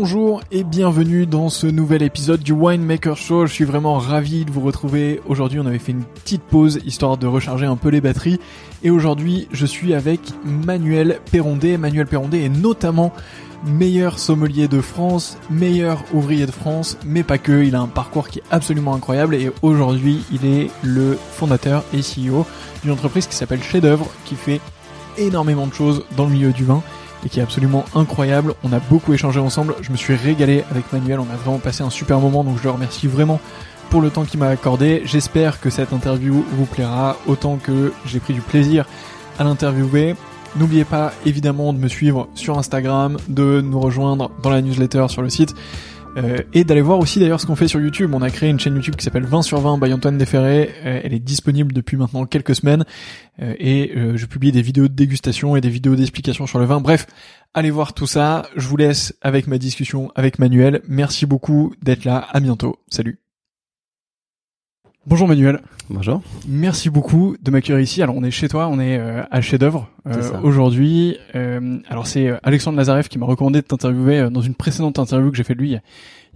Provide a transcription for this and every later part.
Bonjour et bienvenue dans ce nouvel épisode du Winemaker Show. Je suis vraiment ravi de vous retrouver. Aujourd'hui, on avait fait une petite pause histoire de recharger un peu les batteries. Et aujourd'hui, je suis avec Manuel Perrondé. Manuel Perrondé est notamment meilleur sommelier de France, meilleur ouvrier de France, mais pas que. Il a un parcours qui est absolument incroyable et aujourd'hui, il est le fondateur et CEO d'une entreprise qui s'appelle Chef d'œuvre, qui fait énormément de choses dans le milieu du vin et qui est absolument incroyable. On a beaucoup échangé ensemble. Je me suis régalé avec Manuel. On a vraiment passé un super moment. Donc je le remercie vraiment pour le temps qu'il m'a accordé. J'espère que cette interview vous plaira autant que j'ai pris du plaisir à l'interviewer. N'oubliez pas évidemment de me suivre sur Instagram, de nous rejoindre dans la newsletter sur le site. Euh, et d'aller voir aussi d'ailleurs ce qu'on fait sur YouTube. On a créé une chaîne YouTube qui s'appelle 20 sur 20 by Antoine Desferré. Euh, elle est disponible depuis maintenant quelques semaines. Euh, et je publie des vidéos de dégustation et des vidéos d'explication sur le vin. Bref, allez voir tout ça. Je vous laisse avec ma discussion avec Manuel. Merci beaucoup d'être là. À bientôt. Salut. Bonjour Manuel. Bonjour. Merci beaucoup de m'accueillir ici. Alors on est chez toi, on est euh, à Chef d'œuvre euh, aujourd'hui. Euh, alors c'est Alexandre Lazarev qui m'a recommandé de t'interviewer dans une précédente interview que j'ai fait de lui il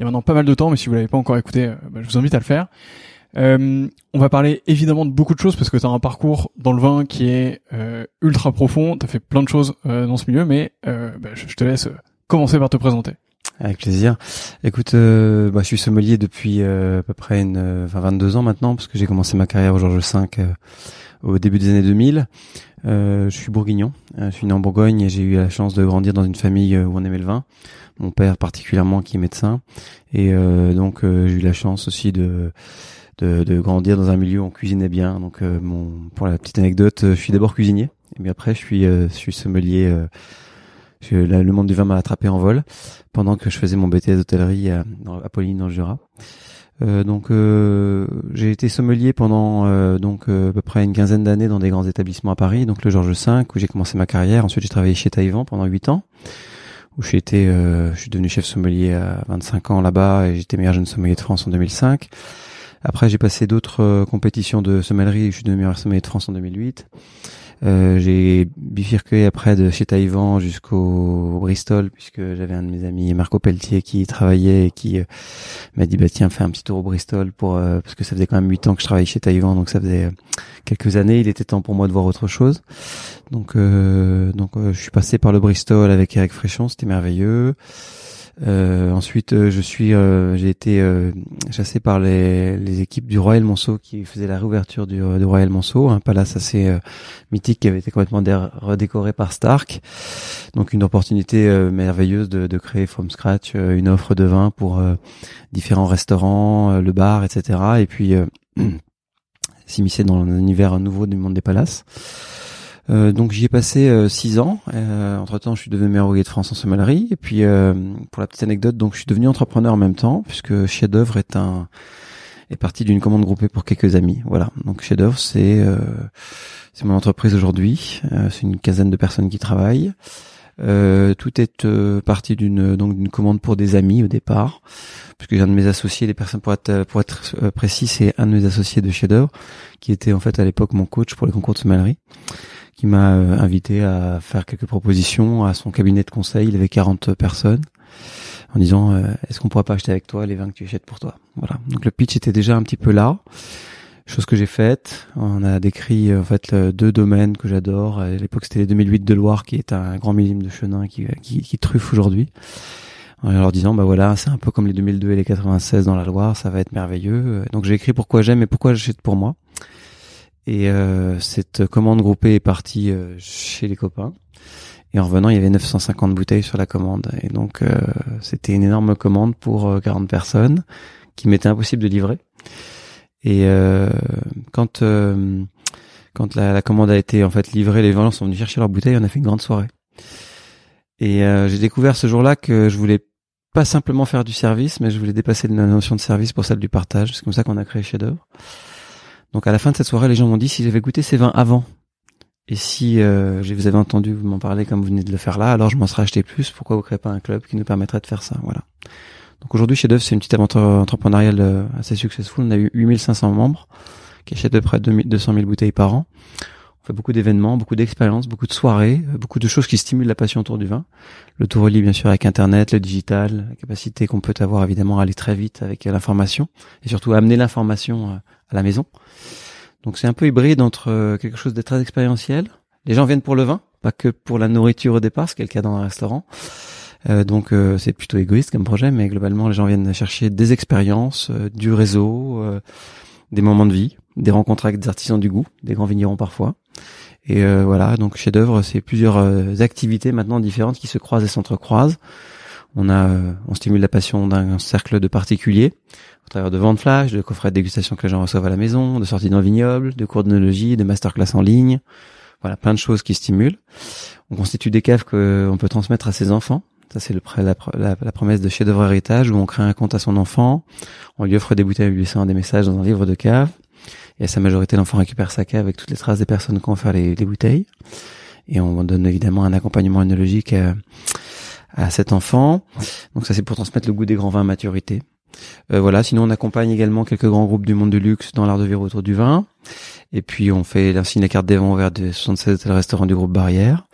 y, a, maintenant pas mal de temps, mais si vous l'avez pas encore écouté, bah, je vous invite à le faire. on va parler évidemment de beaucoup de choses parce que tu as un parcours dans le vin qui est ultra profond. Tu as fait plein de choses dans ce milieu, mais bah, je, te laisse commencer par te présenter. Avec plaisir. Écoute, euh, bah, je suis sommelier depuis euh, à peu près une, euh, 22 ans maintenant, parce que j'ai commencé ma carrière au Georges V euh, au début des années 2000. je suis bourguignon, je suis né en Bourgogne et j'ai eu la chance de grandir dans une famille où on aimait le vin. Mon père particulièrement qui est médecin, et donc j'ai eu la chance aussi de, de, de grandir dans un milieu où on cuisinait bien. Donc mon, pour la petite anecdote, je suis d'abord cuisinier, et puis après je suis, je suis sommelier le monde du vin m'a attrapé en vol pendant que je faisais mon BTS d'hôtellerie à, à Pauline dans le Jura. Euh, donc euh, j'ai été sommelier pendant euh, donc à peu près une quinzaine d'années dans des grands établissements à Paris, donc le Georges V où j'ai commencé ma carrière. Ensuite j'ai travaillé chez Taïwan pendant huit ans où j'ai été, je suis devenu chef sommelier à 25 ans là-bas et j'étais meilleur jeune sommelier de France en 2005. Après j'ai passé d'autres compétitions de sommellerie, je suis devenu meilleur sommelier de France en 2008. Euh, j'ai bifurqué après de chez Taïwan jusqu'au Bristol puisque j'avais un de mes amis Marco Pelletier qui travaillait et qui euh, m'a dit bah tiens fais un petit tour au Bristol pour euh, parce que ça faisait quand même huit ans que je travaillais chez Taïwan donc ça faisait quelques années. Il était temps pour moi de voir autre chose. Donc donc je suis passé par le Bristol avec Eric Fréchon c'était merveilleux euh, ensuite, euh, je suis, euh, j'ai été chassé par les, les, équipes du Royal Monceau qui faisaient la réouverture du, du Royal Monceau, un palace assez mythique qui avait été complètement redécoré par Stark. Donc une opportunité merveilleuse de, de, créer from scratch une offre de vin pour différents restaurants, le bar, etc. Et puis s'immiscer dans l'univers nouveau du monde des palaces. Euh, donc j'y ai passé euh, six ans. Euh, entre temps, je suis devenu meilleur de France en sommellerie. Et puis, pour la petite anecdote, donc je suis devenu entrepreneur en même temps, puisque Chef d'œuvre est un est parti d'une commande groupée pour quelques amis. Voilà. Donc Chef d'œuvre, c'est c'est mon entreprise aujourd'hui. c'est une quinzaine de personnes qui travaillent. Tout est parti d'une donc d'une commande pour des amis au départ, puisque un de mes associés, des personnes pour être pour être précis, c'est un de mes associés de chef d'œuvre qui était en fait à l'époque mon coach pour les concours de sommellerie qui m'a euh, invité à faire quelques propositions à son cabinet de conseil. Il avait 40 personnes en disant euh, est-ce qu'on pourrait pas acheter avec toi les vins que tu achètes pour toi? Voilà. Donc le pitch était déjà un petit peu là. Chose que j'ai faite. On a décrit euh, en fait deux domaines que j'adore. À l'époque c'était les 2008 de Loire qui est un grand millime de Chenin qui, qui, qui truffe aujourd'hui. En leur disant bah voilà c'est un peu comme les 2002 et les 96 dans la Loire, ça va être merveilleux. Donc j'ai écrit pourquoi j'aime et pourquoi j'achète pour moi. Et euh, cette commande groupée est partie euh, chez les copains. Et en revenant, il y avait 950 bouteilles sur la commande. Et donc, euh, c'était une énorme commande pour 40 personnes qui m'était impossible de livrer. Et quand quand la, la, commande a été en fait livrée, les gens sont venus chercher leurs bouteilles. On a fait une grande soirée. Et j'ai découvert ce jour-là que je voulais pas simplement faire du service, mais je voulais dépasser la notion de service pour celle du partage. C'est comme ça qu'on a créé Chef d'œuvre. Donc à la fin de cette soirée, les gens m'ont dit si j'avais goûté ces vins avant et si euh, je vous avais entendu vous m'en parler comme vous venez de le faire là, alors je m'en serais acheté plus. Pourquoi vous créez pas un club qui nous permettrait de faire ça? Voilà. Donc aujourd'hui, chez Dove, c'est une petite aventure entrepreneuriale euh, assez successful. On a eu 8500 membres qui achètent de près de 200 000 bouteilles par an. On fait beaucoup d'événements, beaucoup d'expériences, beaucoup de soirées, euh, beaucoup de choses qui stimulent la passion autour du vin. Le tout relie bien sûr avec Internet, le digital, la capacité qu'on peut avoir évidemment à aller très vite avec l'information et surtout à amener l'information à la maison. Donc c'est un peu hybride entre euh, quelque chose de très expérientiel. Les gens viennent pour le vin, pas que pour la nourriture au départ, ce qui est le cas dans un restaurant. Euh, donc euh, c'est plutôt égoïste comme projet, mais globalement les gens viennent chercher des expériences, du réseau, des moments de vie, des rencontres avec des artisans du goût, des grands vignerons parfois. Et voilà, donc chef d'œuvre, c'est plusieurs activités maintenant différentes qui se croisent et s'entrecroisent. On a, on stimule la passion d'un cercle de particuliers au travers de ventes flash, de coffrets de dégustation que les gens reçoivent à la maison, de sorties dans le vignoble, de cours d'onologie, de masterclass en ligne. Voilà, plein de choses qui stimulent. On constitue des caves qu'on peut transmettre à ses enfants. Ça, c'est la, la, la, promesse de chef d'œuvre héritage où on crée un compte à son enfant. On lui offre des bouteilles lui laissant des messages dans un livre de cave. Et à sa majorité, l'enfant récupère sa cave avec toutes les traces des personnes qui ont les, les bouteilles. Et on donne évidemment un accompagnement œnologique à, à cet enfant. Donc ça, c'est pour transmettre le goût des grands vins à maturité. Euh, voilà, sinon on accompagne également quelques grands groupes du monde du luxe dans l'art de vivre autour du vin. Et puis on fait ainsi la carte des vents vers des 76 hôtels restaurants du groupe Barrière.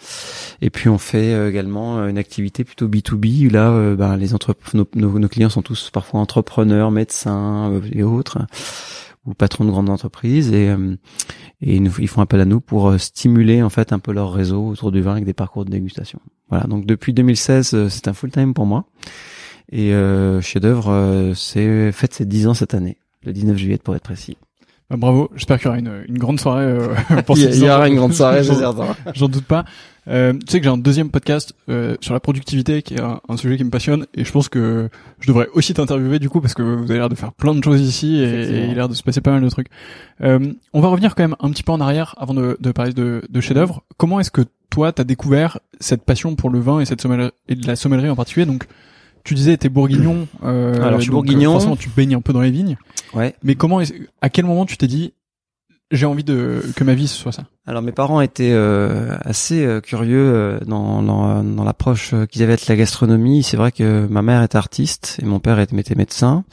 Et puis on fait euh, également euh, une activité plutôt B2B où là ben, les nos, nos, clients sont tous parfois entrepreneurs, médecins et autres ou patrons de grandes entreprises et, et ils, ils, font appel à nous pour stimuler en fait un peu leur réseau autour du vin avec des parcours de dégustation. Voilà, donc depuis 2016 c'est un full time pour moi. Et euh, chef d'œuvre, euh, c'est fête ses 10 ans cette année, le 19 juillet pour être précis. Bah, bravo, j'espère qu'il y aura une, une grande soirée euh, pour Il y, ces il y 10 ans. aura une grande soirée, c'est certain. J'en doute pas. Euh, tu sais que j'ai un deuxième podcast euh, sur la productivité qui est un, un sujet qui me passionne et je pense que je devrais aussi t'interviewer du coup parce que vous avez l'air de faire plein de choses ici et il a l'air de se passer pas mal de trucs. Euh, on va revenir quand même un petit peu en arrière avant de, de parler de, de chef-d'œuvre. Comment est-ce que toi t'as découvert cette passion pour le vin et cette sommellerie, et de la sommellerie en particulier? Donc tu disais t'es bourguignon. Euh, Alors, je suis donc, bourguignon. euh, Forcément tu baignes un peu dans les vignes. Ouais. Mais comment à quel moment tu t'es dit j'ai envie de que ma vie ce soit ça? Alors mes parents étaient euh, assez euh, curieux euh, dans, dans, dans l'approche euh, qu'ils avaient de la gastronomie. C'est vrai que ma mère est artiste et mon père était, était médecin.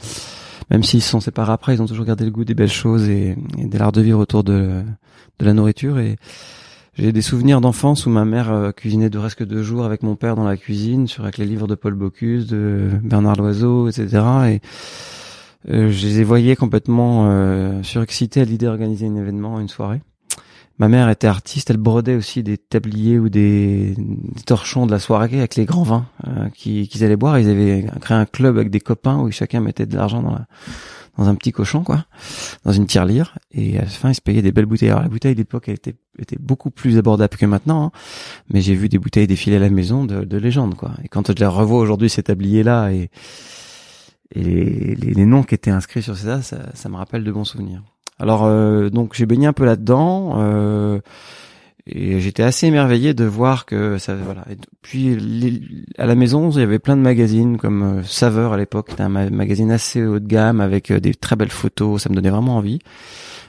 Même s'ils se sont séparés après, ils ont toujours gardé le goût des belles choses et, et de l'art de vivre autour de, de la nourriture. Et j'ai des souvenirs d'enfance où ma mère euh, cuisinait de presque deux jours avec mon père dans la cuisine, sur avec les livres de Paul Bocuse, de Bernard Loiseau, etc. Et euh, je les voyais complètement euh, surexcités à l'idée d'organiser un événement, une soirée. Ma mère était artiste, elle brodait aussi des tabliers ou des, torchons de la soirée avec les grands vins euh, qui- qu'ils allaient boire. Ils avaient créé un club avec des copains où chacun mettait de l'argent dans, la- dans un petit cochon, quoi, dans une tirelire. Et à la fin, ils se payaient des belles bouteilles. Alors la bouteille d'époque, elle était, était beaucoup plus abordable que maintenant, hein. mais j'ai vu des bouteilles défiler à la maison de, de légende, quoi. Et quand je les revois aujourd'hui, ces tabliers-là et, et les, les- les noms qui étaient inscrits sur ça, ça, ça me rappelle de bons souvenirs. Alors euh, donc j'ai baigné un peu là-dedans euh, et j'étais assez émerveillé de voir que ça voilà. Et puis à la maison il y avait plein de magazines comme euh, Saveur à l'époque, c'était un ma- magazine assez haut de gamme avec euh, des très belles photos, ça me donnait vraiment envie.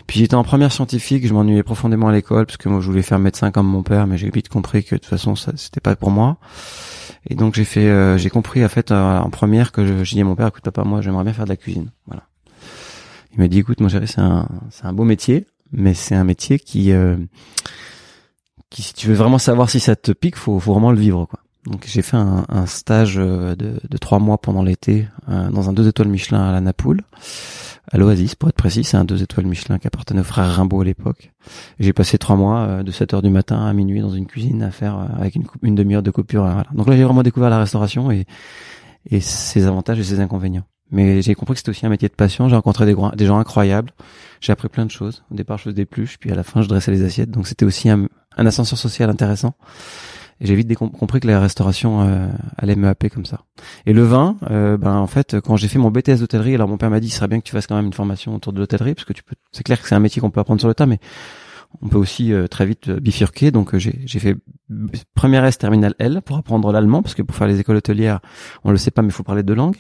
Puis j'étais en première scientifique, je m'ennuyais profondément à l'école parce que moi je voulais faire médecin comme mon père, mais j'ai vite compris que de toute façon ça c'était pas pour moi. Et donc j'ai fait, euh, j'ai compris en fait en première que j'ai dit à mon père, écoute papa, moi j'aimerais bien faire de la cuisine. Voilà. Il m'a dit, écoute mon chéri, c'est un, c'est un beau métier, mais c'est un métier qui, euh, qui si tu veux vraiment savoir si ça te pique, faut, faut vraiment le vivre quoi. Donc j'ai fait un, un stage euh, de, de trois mois pendant l'été euh, dans un deux étoiles Michelin à la Napoule, à l'Oasis pour être précis, c'est un deux étoiles Michelin qui appartenait au frère Rimbaud à l'époque. J'ai passé trois mois euh, de 7 heures du matin à minuit dans une cuisine à faire euh, avec une, une demi-heure de coupure. euh, voilà. Donc là j'ai vraiment découvert la restauration et, et ses avantages et ses inconvénients. Mais j'ai compris que c'était aussi un métier de passion. J'ai rencontré des, des gens incroyables. J'ai appris plein de choses. Au départ, je faisais des pluches, puis à la fin, je dressais les assiettes. Donc c'était aussi un, un ascenseur social intéressant. J'ai vite compris que la restauration euh, allait me happer comme ça. Et le vin, euh, ben en fait, quand j'ai fait mon BTS d'hôtellerie, alors mon père m'a dit, il serait bien que tu fasses quand même une formation autour de l'hôtellerie, parce que tu peux. C'est clair que c'est un métier qu'on peut apprendre sur le tas, mais on peut aussi euh, très vite euh, bifurquer. Donc euh, j'ai j'ai fait première S terminale L pour apprendre l'allemand, parce que pour faire les écoles hôtelières, on le sait pas, mais il faut parler deux langues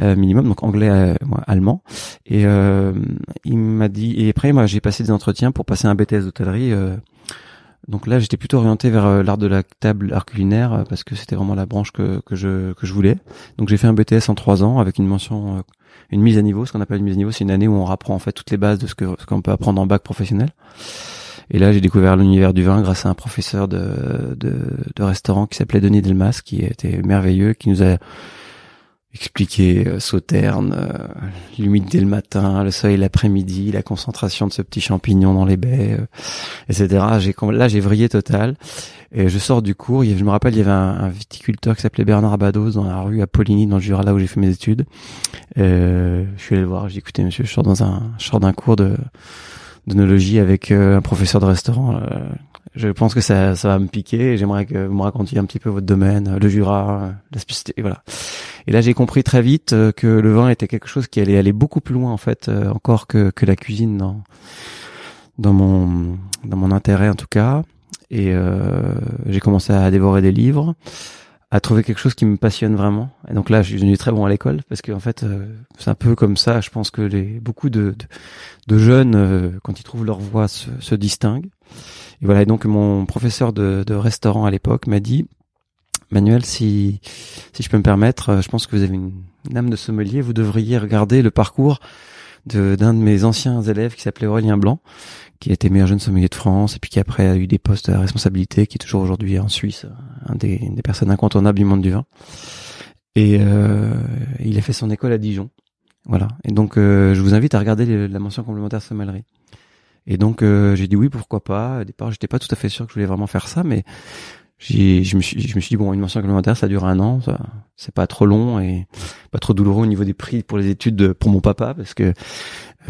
euh, minimum, donc anglais, moi, allemand. Et il m'a dit. Et après, moi, j'ai passé des entretiens pour passer un BTS d'hôtellerie. Donc là, j'étais plutôt orienté vers euh, l'art de la table, art culinaire, euh, parce que c'était vraiment la branche que, que je que je voulais. Donc j'ai fait un BTS en trois ans avec une mention, euh, une mise à niveau. Ce qu'on appelle une mise à niveau, c'est une année où on apprend en fait toutes les bases de ce que ce qu'on peut apprendre en bac professionnel. Et là, j'ai découvert l'univers du vin grâce à un professeur de, de, de restaurant qui s'appelait Denis Delmas, qui était merveilleux, qui nous a expliqué euh, sauterne, euh, l'humidité le matin, le soleil l'après-midi, la concentration de ce petit champignon dans les baies, euh, etc. J'ai là j'ai vrillé total. Et je sors du cours. Je me rappelle, il y avait un, viticulteur qui s'appelait Bernard Abados dans la rue à Poligny, dans le Jura, là où j'ai fait mes études. Euh, je suis allé le voir. J'ai dit, écoutez, monsieur, je sors dans un, je sors d'un cours de d'œnologie avec euh, un professeur de restaurant. Je pense que ça, ça va me piquer. J'aimerais que vous me racontiez un petit peu votre domaine, le Jura, la spécialité, voilà. Et là, j'ai compris très vite euh, que le vin était quelque chose qui allait aller beaucoup plus loin, en fait, euh, encore que, que la cuisine dans dans mon dans mon intérêt en tout cas. Et euh, j'ai commencé à dévorer des livres, à trouver quelque chose qui me passionne vraiment. Et donc là, je suis devenu très bon à l'école parce qu'en fait, euh, c'est un peu comme ça. Je pense que les beaucoup de de, de jeunes, euh, quand ils trouvent leur voie, se, se distinguent. Et voilà. Et donc mon professeur de, de restaurant à l'époque m'a dit Manuel, si, si je peux me permettre, euh, je pense que vous avez une, une âme de sommelier. Vous devriez regarder le parcours de- d'un de, mes anciens élèves qui s'appelait Aurélien Blanc, qui a été meilleur jeune sommelier de France et puis qui après a eu des postes à responsabilité, qui est toujours aujourd'hui en Suisse, un des, une des personnes incontournables du monde du vin. Et euh, il a fait son école à Dijon. Voilà. Et donc, euh, je vous invite à regarder la mention complémentaire sommellerie. Et donc, euh, j'ai dit oui, pourquoi pas. Au départ, j'étais pas tout à fait sûr que je voulais vraiment faire ça, mais je me suis, je me suis dit bon, une mention complémentaire, ça dure un an, ça, c'est pas trop long et pas trop douloureux au niveau des prix pour les études pour mon papa parce que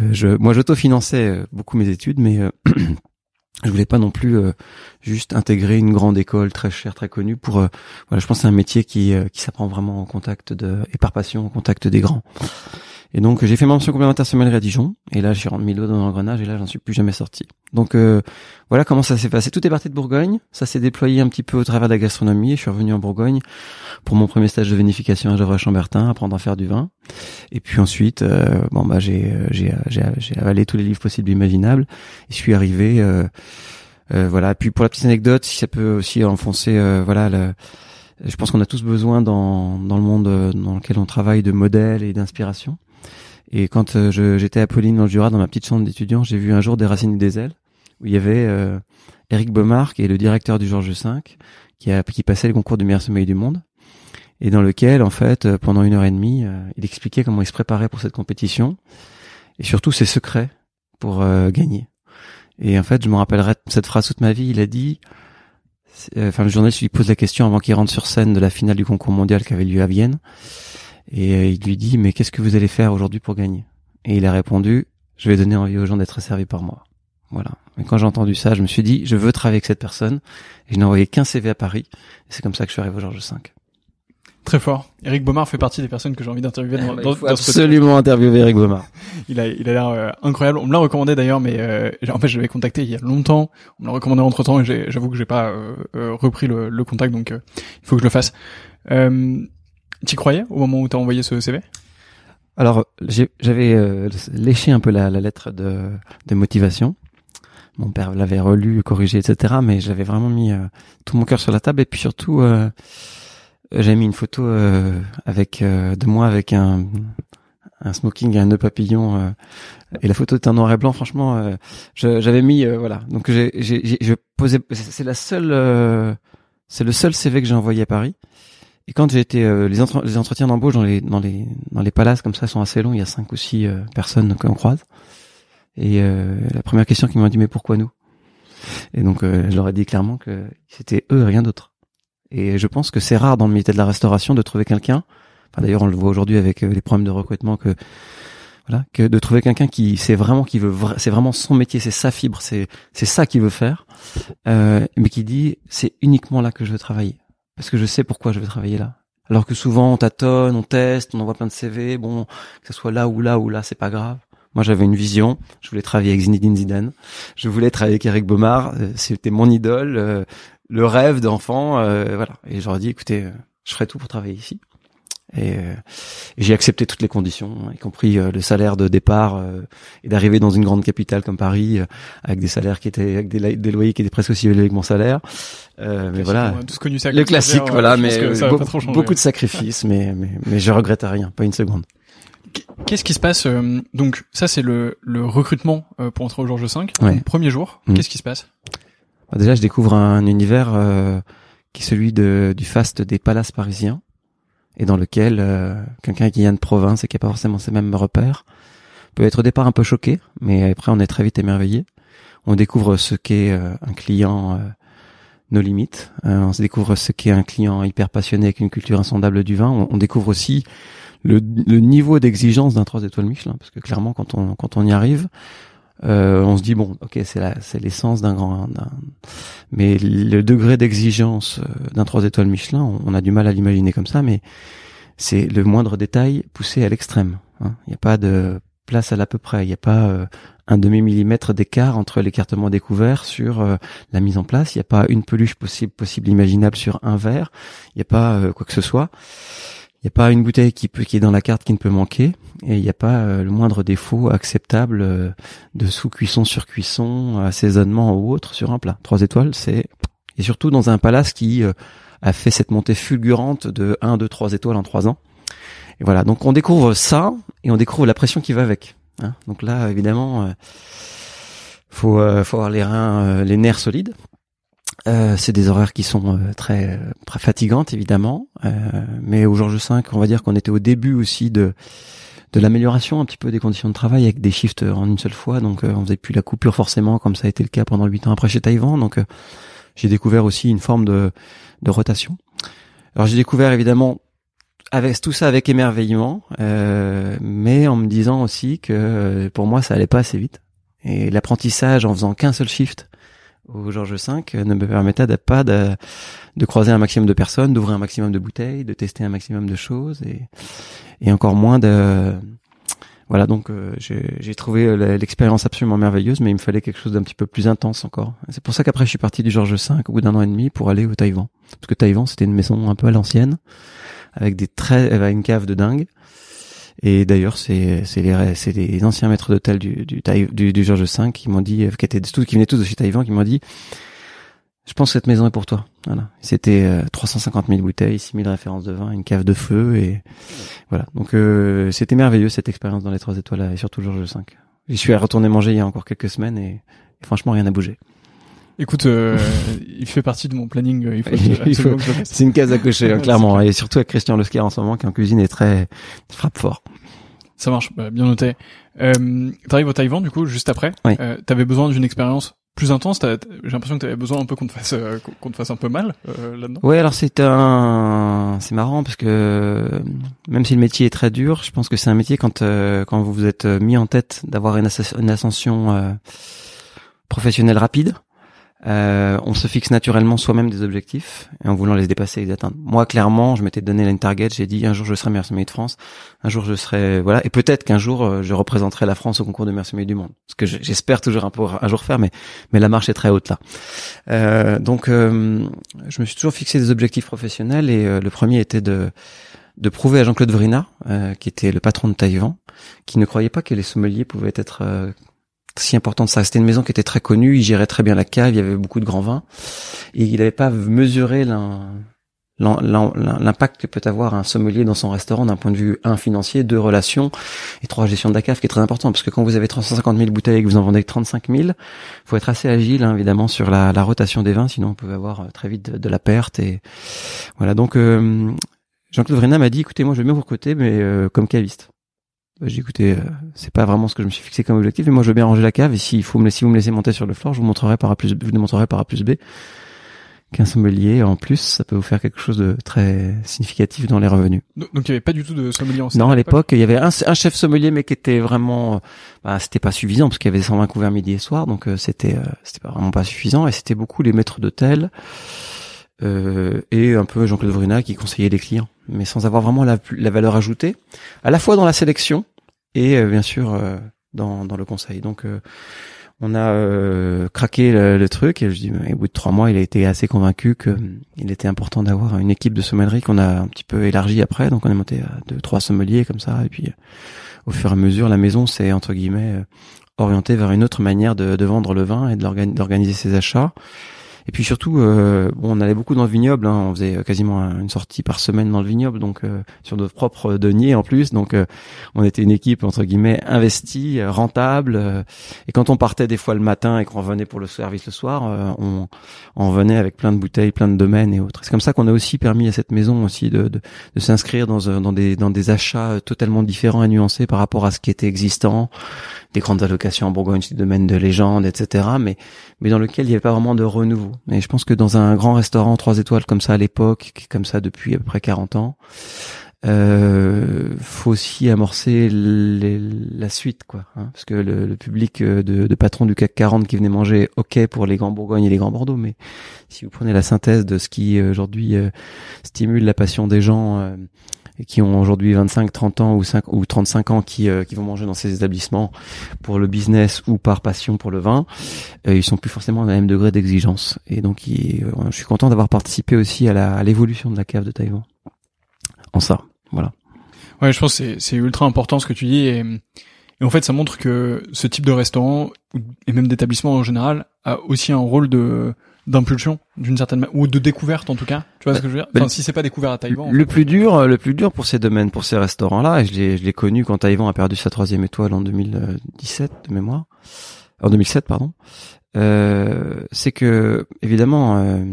euh, je, moi, j'autofinançais euh, beaucoup mes études, mais euh, je voulais pas non plus juste intégrer une grande école très chère, très connue pour. voilà, je pense que c'est un métier qui qui s'apprend vraiment en contact de et par passion, en contact des grands. Et donc j'ai fait ma mention complémentaire à Dijon, et là j'ai rentré mis l'eau dans l'engrenage, et là j'en suis plus jamais sorti. Donc euh, voilà comment ça s'est passé. Tout est parti de Bourgogne, ça s'est déployé un petit peu au travers de la gastronomie, et je suis revenu en Bourgogne pour mon premier stage de vinification à Gevrey-Chambertin, apprendre à faire du vin. Et puis ensuite, euh, bon bah j'ai j'ai j'ai avalé tous les livres possibles et imaginables, et je suis arrivé. Euh, euh, voilà. Puis pour la petite anecdote, si ça peut aussi enfoncer, voilà. Je pense qu'on a tous besoin dans, dans le monde dans lequel on travaille de modèles et d'inspiration. Et quand euh, j'étais à Pauline dans le Jura, dans ma petite chambre d'étudiant, j'ai vu un jour des racines des ailes, où il y avait euh, Eric Baumard, qui est le directeur du Georges V, qui, a, qui passait le concours du meilleur sommeil du monde, et dans lequel, en fait, euh, pendant une heure et demie, euh, il expliquait comment il se préparait pour cette compétition, et surtout ses secrets pour gagner. Et en fait, je me rappellerai cette phrase toute ma vie. Il a dit, enfin, le journaliste lui pose la question avant qu'il rentre sur scène de la finale du concours mondial qui avait lieu à Vienne. Et euh, il lui dit, mais qu'est-ce que vous allez faire aujourd'hui pour gagner? Et il a répondu, je vais donner envie aux gens d'être servis par moi. Voilà. Et quand j'ai entendu ça, je me suis dit, je veux travailler avec cette personne. Et je n'ai envoyé qu'un CV à Paris. Et c'est comme ça que je suis arrivé au Georges V. Très fort. Eric Baumard fait partie des personnes que j'ai envie d'interviewer dans, dans, faut absolument interviewer Eric Baumard. il a, il a l'air euh, incroyable. On me l'a recommandé d'ailleurs, mais euh, en fait, je l'avais contacté il y a longtemps. On me l'a recommandé entre temps et j'avoue que j'ai pas repris le, le, contact, donc il faut que je le fasse. Tu croyais au moment où tu as envoyé ce CV Alors, j'avais euh, léché un peu la, lettre de, motivation. Mon père l'avait relu, corrigé, etc. Mais j'avais vraiment mis euh, tout mon cœur sur la table. Et puis surtout, euh, j'ai mis une photo avec de moi avec un, un smoking et un nœud papillon. et la photo était en noir et blanc. Franchement, j'avais mis voilà. Donc j'ai, je posais. C'est la seule. c'est le seul CV que j'ai envoyé à Paris. Et quand j'ai été euh, les, les, entretiens d'embauche dans les dans les dans les palaces comme ça sont assez longs, il y a cinq ou six euh, personnes qu'on croise. Et euh, la première question qu'ils m'ont dit mais pourquoi nous? Et donc je leur ai dit clairement que c'était eux rien d'autre. Et je pense que c'est rare dans le métier de la restauration de trouver quelqu'un. D'ailleurs on le voit aujourd'hui avec les problèmes de recrutement que voilà que de trouver quelqu'un qui c'est vraiment qui veut c'est vraiment son métier c'est sa fibre c'est c'est ça qu'il veut faire mais qui dit c'est uniquement là que je veux travailler parce que je sais pourquoi je vais travailler là. Alors que souvent on tâtonne, on teste, on envoie plein de CV, bon, que ce soit là ou là ou là, c'est pas grave. Moi, j'avais une vision. Je voulais travailler avec Zinedine Zidane. Je voulais travailler avec Eric Baumard. Euh, c'était mon idole, euh, le rêve d'enfant. Euh, voilà. Et j'aurais dit, écoutez, je ferai tout pour travailler ici. Et, euh, j'ai accepté toutes les conditions, y compris euh, le salaire de départ euh, et d'arriver dans une grande capitale comme Paris avec des salaires qui étaient avec des, loyers qui étaient presque aussi élevés que mon salaire. mais voilà, connu ça le classique, voilà, mais beaucoup de sacrifices, mais, mais mais je regrette rien, pas une seconde. Qu'est-ce qui se passe Donc ça c'est le, le recrutement pour entrer au Georges V. Premier jour, mm. qu'est-ce qui se passe? Bah, Déjà je découvre un univers qui est celui de, du faste des palaces parisiens et dans lequel euh, quelqu'un qui vient de province et qui n'a pas forcément ses mêmes repères peut être au départ un peu choqué, mais après on est très vite émerveillé. On découvre ce qu'est euh, un client euh, nos limites, on se découvre ce qu'est un client hyper passionné avec une culture insondable du vin. On, découvre aussi le, le niveau d'exigence d'un trois étoiles Michelin, parce que clairement quand on quand on y arrive, euh, on se dit bon, ok, c'est la, c'est l'essence d'un grand, mais le degré d'exigence euh, d'un trois étoiles Michelin, on, a du mal à l'imaginer comme ça, mais c'est le moindre détail poussé à l'extrême. Hein. Il n'y a pas de place à l'à peu près. Il n'y a pas euh, un demi millimètre d'écart entre l'écartement découvert sur la mise en place. Il n'y a pas une peluche possible, possible imaginable sur un verre. Il n'y a pas quoi que ce soit. Il n'y a pas une bouteille qui peut qui est dans la carte qui ne peut manquer et il n'y a pas euh, le moindre défaut acceptable euh, de sous-cuisson, sur-cuisson, assaisonnement ou autre sur un plat. Trois étoiles, c'est et surtout dans un palace qui euh, a fait cette montée fulgurante de 1, 2, 3 étoiles en trois ans. Et voilà, donc on découvre ça et on découvre la pression qui va avec. Hein. Donc là, évidemment, faut, faut avoir les reins, les nerfs solides. Euh, c'est des horaires qui sont euh, très, très fatigantes évidemment, euh, mais au Georges V, on va dire qu'on était au début aussi de de l'amélioration un petit peu des conditions de travail avec des shifts en une seule fois, donc on faisait plus la coupure forcément comme ça a été le cas pendant huit ans après chez Taïwan, donc j'ai découvert aussi une forme de, de rotation. Alors j'ai découvert évidemment avec tout ça avec émerveillement, euh, mais en me disant aussi que pour moi ça allait pas assez vite. Et l'apprentissage en faisant qu'un seul shift au Georges V ne me permettait pas de, de croiser un maximum de personnes, d'ouvrir un maximum de bouteilles, de tester un maximum de choses et, et encore moins de voilà donc euh, j'ai trouvé l'expérience absolument merveilleuse mais il me fallait quelque chose d'un petit peu plus intense encore. C'est pour ça qu'après je suis parti du Georges V au bout d'un an et demi pour aller au Taïwan. Parce que Taïwan c'était une maison un peu à l'ancienne avec des très avec une cave de dingue et d'ailleurs, c'est c'est les c'est les anciens maîtres d'hôtel du du, du du Georges V qui m'ont dit, qui étaient tous qui venaient tous de chez Taïwan, qui m'ont dit, je pense que cette maison est pour toi. Voilà. C'était 350 000 bouteilles, 6 000 références de vin, une cave de feu et voilà. Donc euh, c'était merveilleux cette expérience dans les trois étoiles et surtout le Georges V. J'y suis retourné manger il y a encore quelques semaines et, franchement rien n'a bougé. Écoute, euh, il fait partie de mon planning. Euh, il faut, c'est une case à cocher, hein, clairement. Et surtout avec Christian Lescar en ce moment, qui en cuisine est très frappe fort. Ça marche, bah, bien noté. Euh, T'arrives au Taïwan, du coup, juste après. Oui. Euh, T'avais besoin d'une expérience plus intense. J'ai l'impression que t'avais besoin un peu qu'on te fasse euh, qu'on te fasse un peu mal euh, là-dedans. Ouais, alors c'est un, c'est marrant parce que même si le métier est très dur, je pense que c'est un métier quand quand vous vous êtes mis en tête d'avoir une, une, ascension professionnelle rapide euh, on se fixe naturellement soi-même des objectifs et en voulant les dépasser et les atteindre. Moi, clairement, je m'étais donné une target. J'ai dit un jour je serai meilleur sommelier de France, un jour je serai voilà, et peut-être qu'un jour euh, je représenterai la France au concours de meilleur sommelier du monde. Ce que j'espère toujours un, jour faire, mais mais la marche est très haute là. Euh, donc, euh, je me suis toujours fixé des objectifs professionnels et le premier était de de prouver à Jean-Claude Vrina, qui était le patron de Taïwan, qui ne croyait pas que les sommeliers pouvaient être si important de ça. C'était une maison qui était très connue, il gérait très bien la cave, il y avait beaucoup de grands vins, et il n'avait pas mesuré l'impact que peut avoir un sommelier dans son restaurant d'un point de vue un financier, deux relations et trois gestion de la cave qui est très important parce que quand vous avez 350 000 bouteilles et que vous en vendez 35 000, faut être assez agile hein, évidemment sur la, rotation des vins, sinon on peut avoir euh, très vite de, la perte et voilà donc euh, Jean-Claude Vrena m'a dit écoutez moi je vais bien vous côté mais euh, comme caviste. Bah, j'ai écouté, euh, c'est pas vraiment ce que je me suis fixé comme objectif, mais moi je veux bien ranger la cave et s'il faut me laisser, vous me laissez monter sur le floor, je vous montrerai par A plus, je vous démontrerai par A plus B qu'un sommelier en plus, ça peut vous faire quelque chose de très significatif dans les revenus. Donc il y avait pas du tout de sommelier en Non, à l'époque, il y avait un, un, chef sommelier, mais qui était vraiment, bah, c'était pas suffisant parce qu'il y avait 120 couverts midi et soir, donc euh, c'était, euh, c'était vraiment pas suffisant et c'était beaucoup les maîtres d'hôtel. Euh, et un peu Jean-Claude Vruna qui conseillait les clients, mais sans avoir vraiment la, valeur ajoutée, à la fois dans la sélection et euh, bien sûr euh, dans, dans, le conseil. Donc on a craqué le, truc et je dis, au bout de trois mois, il a été assez convaincu que il était important d'avoir une équipe de sommellerie qu'on a un petit peu élargie après. Donc on est monté à deux, trois sommeliers comme ça, et puis au fur et à mesure, la maison s'est entre guillemets orientée vers une autre manière de, de vendre le vin et d'organiser ses achats. Et puis surtout, euh, bon, on allait beaucoup dans le vignoble. Hein, on faisait quasiment une sortie par semaine dans le vignoble, donc euh, sur notre propre denier en plus. Donc, euh, on était une équipe entre guillemets investie, rentable. et quand on partait des fois le matin et qu'on revenait pour le service le soir, on, on venait avec plein de bouteilles, plein de domaines et autres. C'est comme ça qu'on a aussi permis à cette maison aussi de, de, de s'inscrire dans, dans des dans des achats totalement différents et nuancés par rapport à ce qui était existant des grandes allocations en Bourgogne, des domaines de légende, etc. Mais mais dans lequel il n'y avait pas vraiment de renouveau. Et je pense que dans un grand restaurant trois étoiles comme ça à l'époque, comme ça depuis à peu près 40 ans, euh, faut aussi amorcer la suite, quoi. Hein, parce que le, public euh, de, de patrons du CAC 40 qui venait manger, ok pour les grands Bourgognes et les grands Bordeaux, mais si vous prenez la synthèse de ce qui euh, aujourd'hui euh, stimule la passion des gens et qui ont aujourd'hui 25, 30 ans ou 5 ou 35 ans qui, euh, qui vont manger dans ces établissements pour le business ou par passion pour le vin, euh, ils sont plus forcément au même degré d'exigence. Et donc, euh, je suis content d'avoir participé aussi à l'évolution de la cave de Taïwan. En ça, voilà. Ouais, je pense que c'est ultra important ce que tu dis et, et en fait, ça montre que ce type de restaurant et même d'établissement en général a aussi un rôle de d'impulsion d'une certaine ou de découverte en tout cas. Tu vois ce que je veux dire? Enfin, si c'est pas découvert à Taïwan le plus dur le plus dur pour ces domaines pour ces restaurants là et je l'ai je l'ai connu quand Taïwan a perdu sa troisième étoile en 2017 de mémoire en 2007 pardon euh, c'est que évidemment euh,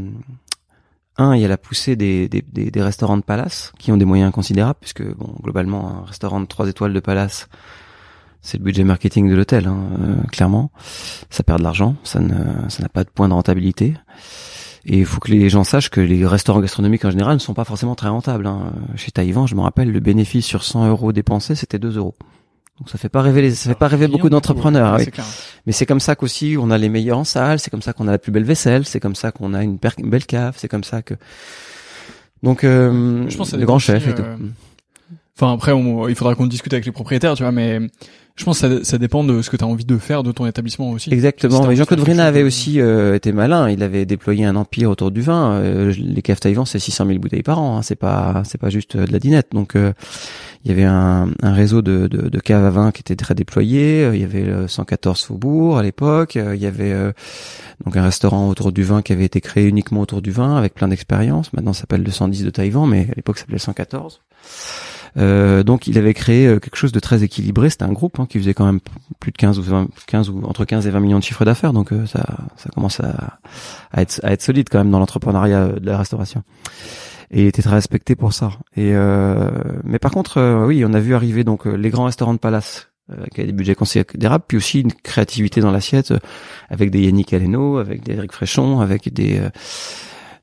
un, il y a la poussée des, des, des, des, restaurants de palace qui ont des moyens considérables, puisque bon, globalement, un restaurant de trois étoiles de palace, c'est le budget marketing de l'hôtel, hein, euh, clairement. Ça perd de l'argent, ça ne, ça n'a pas de point de rentabilité. Et il faut que les gens sachent que les restaurants gastronomiques en général ne sont pas forcément très rentables. Hein. Chez Taïwan, je me rappelle, le bénéfice sur 100 euros dépensés, c'était 2 euros. Donc ça fait pas rêver les, ça fait pas rêver beaucoup d'entrepreneurs. Oui. Mais c'est comme ça qu'aussi on a les meilleurs en salle, c'est comme ça qu'on a la plus belle vaisselle, c'est comme ça qu'on a une, belle cave, c'est comme ça que. Donc euh, je pense le grand chef et tout. Euh, enfin après, il faudra qu'on discute avec les propriétaires, tu vois, mais je pense que ça, ça dépend de ce que tu as envie de faire de ton établissement aussi. Exactement. Mais Jean-Claude Vrina avait aussi euh, été malin. Il avait déployé un empire autour du vin. Euh, les caves Taïwan, c'est 600 000 bouteilles par an. Hein. C'est pas, c'est pas juste euh, de la dinette. Donc, il y avait un, un réseau de, de, de, caves à vin qui était très déployé. Il y avait le 114 Faubourg à l'époque. Il y avait donc un restaurant autour du vin qui avait été créé uniquement autour du vin avec plein d'expériences. Maintenant, ça s'appelle le 110 de Taïwan, mais à l'époque, ça s'appelait 114. Euh, donc il avait créé euh, quelque chose de très équilibré. C'était un groupe hein, qui faisait quand même plus de 15 ou 20, 15 ou entre 15 et 20 millions de chiffres d'affaires. Donc euh, ça, ça commence à, à, être, à être solide quand même dans l'entrepreneuriat de la restauration. Et il était très respecté pour ça. Et mais par contre, oui, on a vu arriver donc les grands restaurants de Palace avec des budgets considérables, puis aussi une créativité dans l'assiette avec des Yannick Aleno, avec des Eric Fréchon, avec des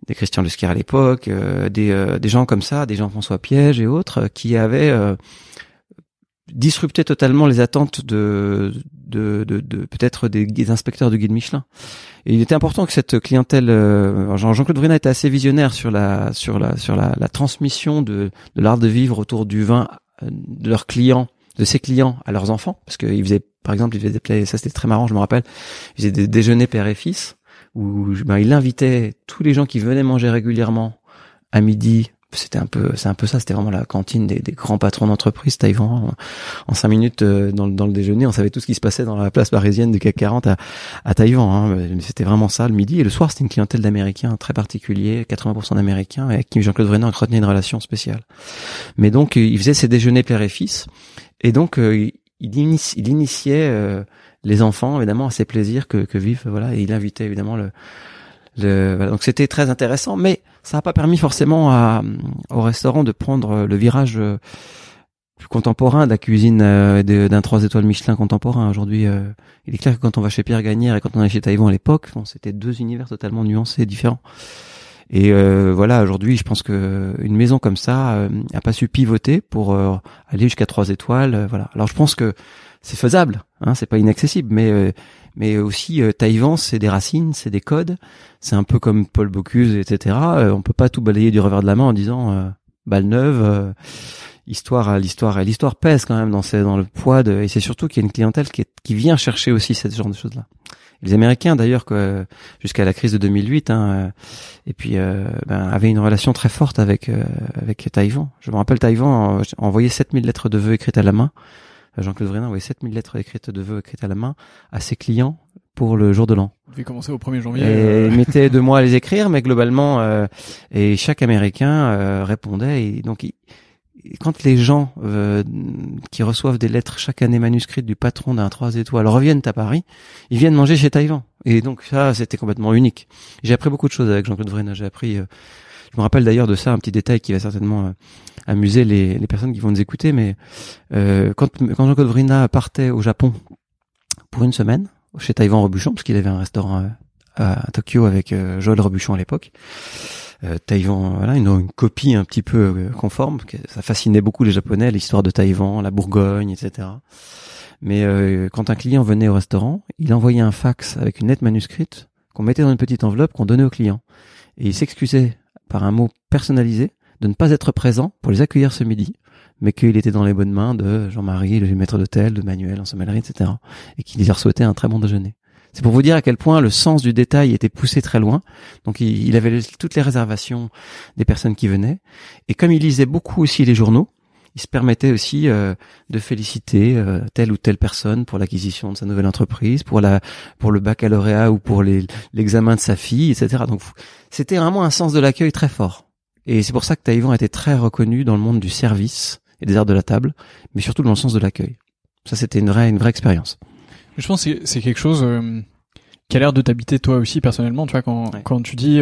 des Christian Lusquier à l'époque, euh, des, euh, des gens comme ça, des Jean-François Piège et autres, euh, qui avaient disrupté totalement les attentes de, de, de, de peut-être des, inspecteurs du guide Michelin. Et il était important que cette clientèle, Jean-Claude Vrina était assez visionnaire sur la sur la sur la, la transmission de, de l'art de vivre autour du vin de leurs clients, de ses clients à leurs enfants, parce qu'il faisait par exemple, il faisait des ça c'était très marrant, je me rappelle, il faisait des déjeuners père et fils où ben, il invitait tous les gens qui venaient manger régulièrement à midi. C'était un peu, c'est un peu ça. C'était vraiment la cantine des, des grands patrons d'entreprise Taïwan. En cinq minutes euh, dans, dans, le déjeuner, on savait tout ce qui se passait dans la place parisienne du CAC 40 à, à Taïwan. Hein. C'était vraiment ça le midi. Et le soir, c'était une clientèle d'Américains très particulier, 80% d'Américains, avec qui Jean-Claude Vrenin entretenait une relation spéciale. Mais donc, il faisait ses déjeuners père et fils. Et donc, euh, il, il initiait euh, les enfants évidemment à ces plaisirs que, que vivent voilà et il invitait évidemment le, le donc c'était très intéressant mais ça n'a pas permis forcément à, au restaurant de prendre le virage euh, plus contemporain de la cuisine euh, d'un trois étoiles Michelin contemporain aujourd'hui il est clair que quand on va chez Pierre Gagnère et quand on allait chez Taïwan à l'époque bon, c'était deux univers totalement nuancés différents et euh, voilà, aujourd'hui, je pense que une maison comme ça euh, pas su pivoter pour aller jusqu'à trois étoiles. voilà. Alors je pense que c'est faisable, hein, c'est pas inaccessible, mais euh, mais aussi euh, Taïwan, c'est des racines, c'est des codes, c'est un peu comme Paul Bocuse, etc. Euh, on peut pas tout balayer du revers de la main en disant euh, balle neuve, histoire, l'histoire, l'histoire pèse quand même dans dans le poids de, et c'est surtout qu'il y a une clientèle qui, qui vient chercher aussi ce genre de choses là. Les Américains d'ailleurs, jusqu'à la crise de 2008, hein, et puis ben, avaient une relation très forte avec avec Taïwan. Je me rappelle Taïwan envoyait 7000 lettres de vœux écrites à la main Jean-Claude Vrenin envoyé 7000 lettres écrites de vœux écrites à la main à ses clients pour le jour de l'an. Il devait commencer au 1er janvier. Et euh... il mettait deux mois à les écrire, mais globalement, euh, et chaque Américain euh, répondait. Et donc, quand les gens euh, qui reçoivent des lettres chaque année manuscrites du patron d'un trois étoiles reviennent à Paris, ils viennent manger chez Taïwan. Et donc ça, c'était complètement unique. J'ai appris beaucoup de choses avec Jean-Claude Vrenin. J'ai appris je me rappelle d'ailleurs de ça, un petit détail qui va certainement euh, amuser les, personnes qui vont nous écouter, mais euh, quand, quand Jean-Claude Vrina partait au Japon pour une semaine, chez Taïwan Rebuchon, parce qu'il avait un restaurant euh, à, Tokyo avec Joël Rebuchon à l'époque, Taïwan, voilà, une, une, copie un petit peu conforme. Ça fascinait beaucoup les Japonais, l'histoire de Taïwan, la Bourgogne, etc. Mais quand un client venait au restaurant, il envoyait un fax avec une lettre manuscrite qu'on mettait dans une petite enveloppe qu'on donnait au client. Et il s'excusait par un mot personnalisé de ne pas être présent pour les accueillir ce midi, mais qu'il était dans les bonnes mains de Jean-Marie, le maître d'hôtel, de Manuel en sommellerie, etc. Et qu'il leur souhaitait un très bon déjeuner. C'est pour vous dire à quel point le sens du détail était poussé très loin. Donc il, avait toutes les réservations des personnes qui venaient. Et comme il lisait beaucoup aussi les journaux, il se permettait aussi euh, de féliciter euh, telle ou telle personne pour l'acquisition de sa nouvelle entreprise, pour la pour le baccalauréat ou pour l'examen de sa fille, etc. Donc c'était vraiment un sens de l'accueil très fort. Et c'est pour ça que Taïwan a été très reconnu dans le monde du service et des arts de la table, mais surtout dans le sens de l'accueil. Ça, c'était une vraie, une vraie expérience. Je pense que c'est quelque chose euh, qui a l'air de t'habiter toi aussi personnellement. Tu vois, quand, quand tu dis,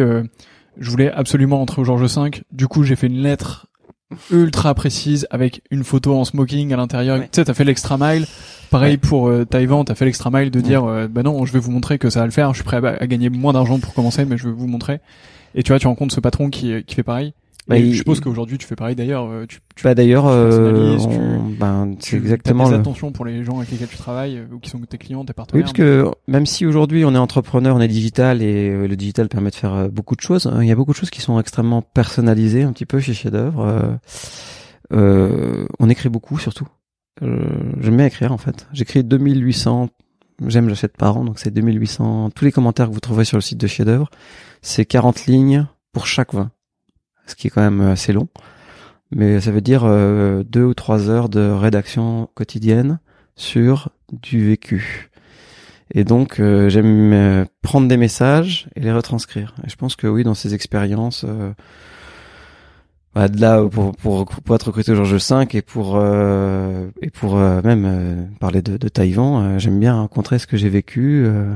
je voulais absolument entrer au Georges V, du coup, j'ai fait une lettre ultra précise avec une photo en smoking à l'intérieur. Ouais. Tu sais, t'as fait l'extra mile. Pareil Ouais. pour euh, Taïwan, t'as fait l'extra mile de dire, euh, bah non, je vais vous montrer que ça va le faire. Je suis prêt à, à gagner moins d'argent pour commencer, mais je vais vous montrer. Et tu vois, tu rencontres ce patron qui, qui fait pareil. Bah, il- je suppose il- qu'aujourd'hui tu fais pareil d'ailleurs. euh, Tu, tu, Bah d'ailleurs, euh, ben, c'est exactement t'as des attentions pour les gens avec lesquels tu travailles euh, ou qui sont tes clients, tes Oui, partenaires. parce que même si aujourd'hui on est entrepreneur, on est digital et euh, le digital permet de faire beaucoup de choses, hein, il y a beaucoup de choses qui sont extrêmement personnalisées un petit peu chez Chef d'œuvre. Euh, on écrit beaucoup surtout. Euh, J'aime bien écrire en fait. J'écris 2800. J'aime j'achète par an, donc c'est 2800. Tous les commentaires que vous trouverez sur le site de Chef d'œuvre, c'est 40 lignes pour chaque vin, ce qui est quand même assez long. Mais ça veut dire euh, deux ou trois heures de rédaction quotidienne sur du vécu. Et donc euh, j'aime euh, prendre des messages et les retranscrire. Et je pense que oui, dans ces expériences, euh, bah, de là pour, pour pour être recruté au Georges V et pour euh, et pour euh, même euh, parler de, de Taïwan, euh, j'aime bien raconter ce que j'ai vécu. euh,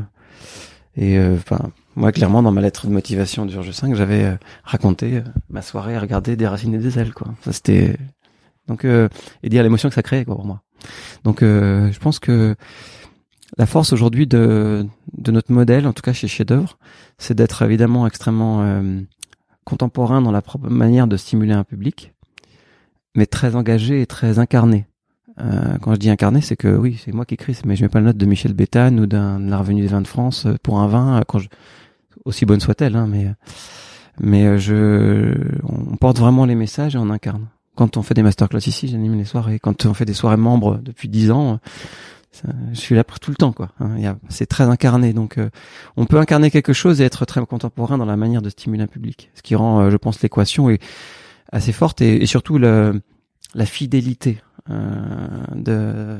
et euh, enfin, moi clairement dans ma lettre de motivation du Georges V, j'avais euh, raconté euh, ma soirée à regarder des racines et des ailes quoi. Ça c'était donc euh, et dire l'émotion que ça crée quoi pour moi. Donc euh, je pense que la force aujourd'hui de, de notre modèle, en tout cas chez Chef d'œuvre, c'est d'être évidemment extrêmement contemporain dans la propre manière de stimuler un public, mais très engagé et très incarné. Euh, quand je dis incarné, c'est que oui, c'est moi qui écris, mais je mets pas la note de Michel Béthane ou d'un de la Revenu des vins de France pour un vin, quand je, aussi bonne soit-elle, hein, mais mais euh, je, on porte vraiment les messages et on incarne. Quand on fait des masterclass ici, j'anime les soirées. Quand on fait des soirées membres depuis dix ans, ça- je suis là pour tout le temps, quoi. Hein, c'est très incarné, donc euh, on peut incarner quelque chose et être très contemporain dans la manière de stimuler un public, ce qui rend, euh, je pense, l'équation assez forte et, surtout la fidélité. Euh, de,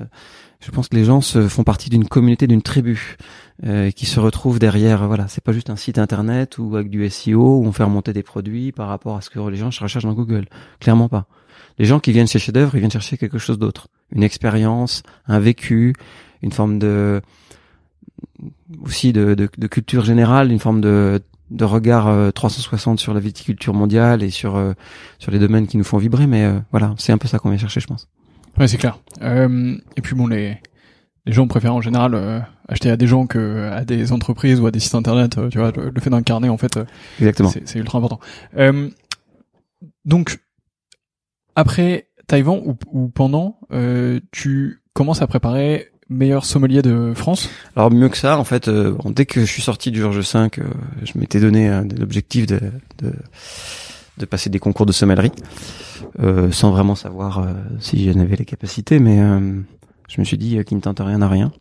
je pense que les gens se font partie d'une communauté, d'une tribu euh, qui se retrouve derrière. Voilà, c'est pas juste un site internet ou avec du SEO où on fait remonter des produits par rapport à ce que les gens recherchent dans Google. Clairement pas. Les gens qui viennent chez Chef d'œuvre, ils viennent chercher quelque chose d'autre, une expérience, un vécu, une forme de aussi de, de, de culture générale, une forme de, de regard euh, 360 sur la viticulture mondiale et sur euh, sur les domaines qui nous font vibrer. Mais euh, voilà, c'est un peu ça qu'on vient chercher, je pense. Ouais, c'est clair. Euh, et puis bon, les les gens préfèrent en général euh, acheter à des gens que à des entreprises ou à des sites internet. euh, tu vois, le, le fait d'incarner en fait, euh, Exactement. c'est ultra important. Euh, donc après Taïwan ou, ou pendant, euh, tu commences à préparer meilleur sommelier de France? Alors mieux que ça, en fait, euh, bon, dès que je suis sorti du Georges V, euh, je m'étais donné euh, l'objectif de, de de passer des concours de sommellerie, euh, sans vraiment savoir euh, si j'en avais les capacités, mais euh, je me suis dit euh, qui ne tente rien à rien.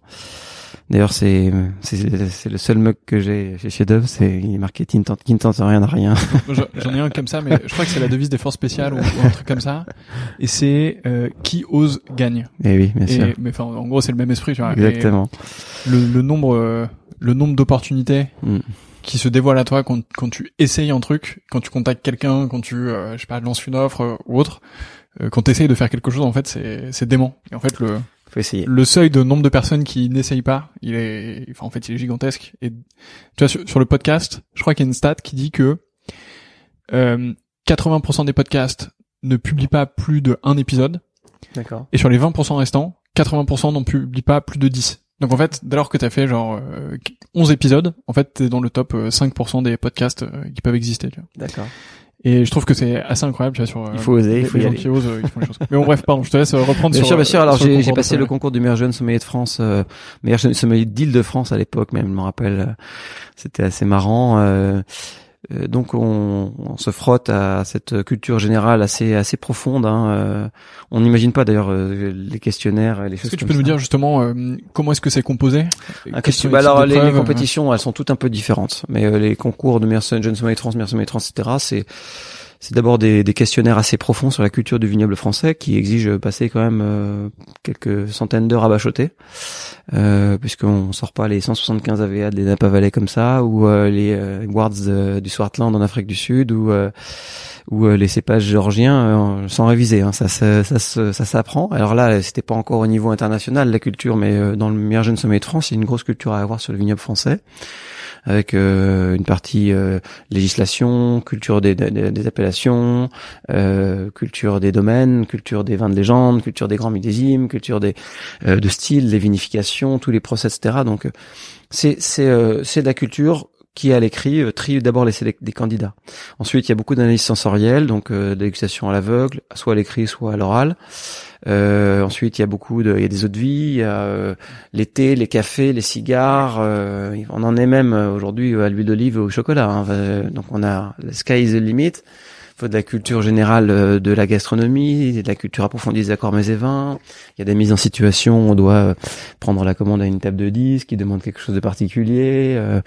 D'ailleurs, c'est c'est le seul mug que j'ai chez Chef d'œuvre, c'est il est marqué qui ne tente qui ne tente rien à rien. J'en- ai un comme ça, mais je crois que c'est la devise des forces spéciales ou, ou un truc comme ça. Et c'est euh, qui ose gagne. Et oui, bien sûr. Mais enfin, en gros, c'est le même esprit. Tu vois. Exactement. le, le nombre, euh, le nombre d'opportunités Mm. Qui se dévoilent à toi quand, quand tu essayes un truc, quand tu contactes quelqu'un, quand tu, euh, je sais pas, lances une offre euh, ou autre, euh, quand tu essayes de faire quelque chose, en fait, c'est c'est dément. Et en fait, le Faut essayer. le seuil de nombre de personnes qui n'essayent pas, il est, enfin, en fait, il est gigantesque. Et tu vois, sur, sur le podcast, je crois qu'il y a une stat qui dit que euh, 80% des podcasts ne publient pas plus de un épisode, D'accord. et sur les 20% restants, 80% n'en publient pas plus de 10. Donc en fait, dès lors que t'as fait genre euh, 11 épisodes, en fait, t'es dans le top euh, 5% des podcasts euh, qui peuvent exister. D'accord. Et je trouve que c'est assez incroyable, tu vois, sur euh, Il faut oser, il faut les y gens aller. qui osent, euh, ils font les choses. Mais bon, bref, pardon, je te laisse euh, reprendre Bien sur. sûr, bien euh, sûr. Alors j'ai passé le concours du meilleur jeune sommelier de France, euh, meilleur jeune sommelier d'Île-de-France à l'époque même, je me rappelle. euh, C'était assez marrant. euh, euh, donc on, on se frotte à cette culture générale assez assez profonde. Hein, euh, on n'imagine pas d'ailleurs euh, les questionnaires, les Est-ce choses que tu peux nous dire justement euh, comment est-ce que c'est composé? Un question- bah les alors les, les euh, compétitions, elles sont toutes un peu différentes. Mais euh, les concours de meilleur jeune sommelier de France, meilleur sommelier de France, etc. C'est c'est d'abord des, des questionnaires assez profonds sur la culture du vignoble français qui exigent passer quand même euh, quelques centaines d'heures à bachoter, euh, puisqu'on sort pas les 175 AVA des Napa Valley comme ça, ou euh, les euh, Wards euh, du Swartland en Afrique du Sud, ou euh, ou euh, les cépages géorgiens euh, sans réviser. Hein, ça, ça, ça, ça s'apprend. Alors là, c'était pas encore au niveau international la culture, mais euh, dans le meilleur jeune sommet de France, il y a une grosse culture à avoir sur le vignoble français. Avec une partie législation, culture des, des, appellations, culture des domaines, culture des vins de légende, culture des grands millésimes, culture des de style, des vinifications, tous les process, etc. Donc c'est c'est de la culture qui à l'écrit euh, trie d'abord les des candidats. Ensuite, il y a beaucoup d'analyses sensorielles, donc euh, à l'aveugle, soit à l'écrit, soit à l'oral. Euh, ensuite, il y a beaucoup de, il y a des eaux de vie, euh, les thés, les cafés, les cigares. on en est même aujourd'hui à l'huile d'olive et au chocolat. Hein. donc on a le sky is the limit de la culture générale euh, de la gastronomie, de la culture approfondie des accords mets et vins. Il y a des mises en situation, on doit euh, prendre la commande à une table de 10 qui demande quelque chose de particulier, euh,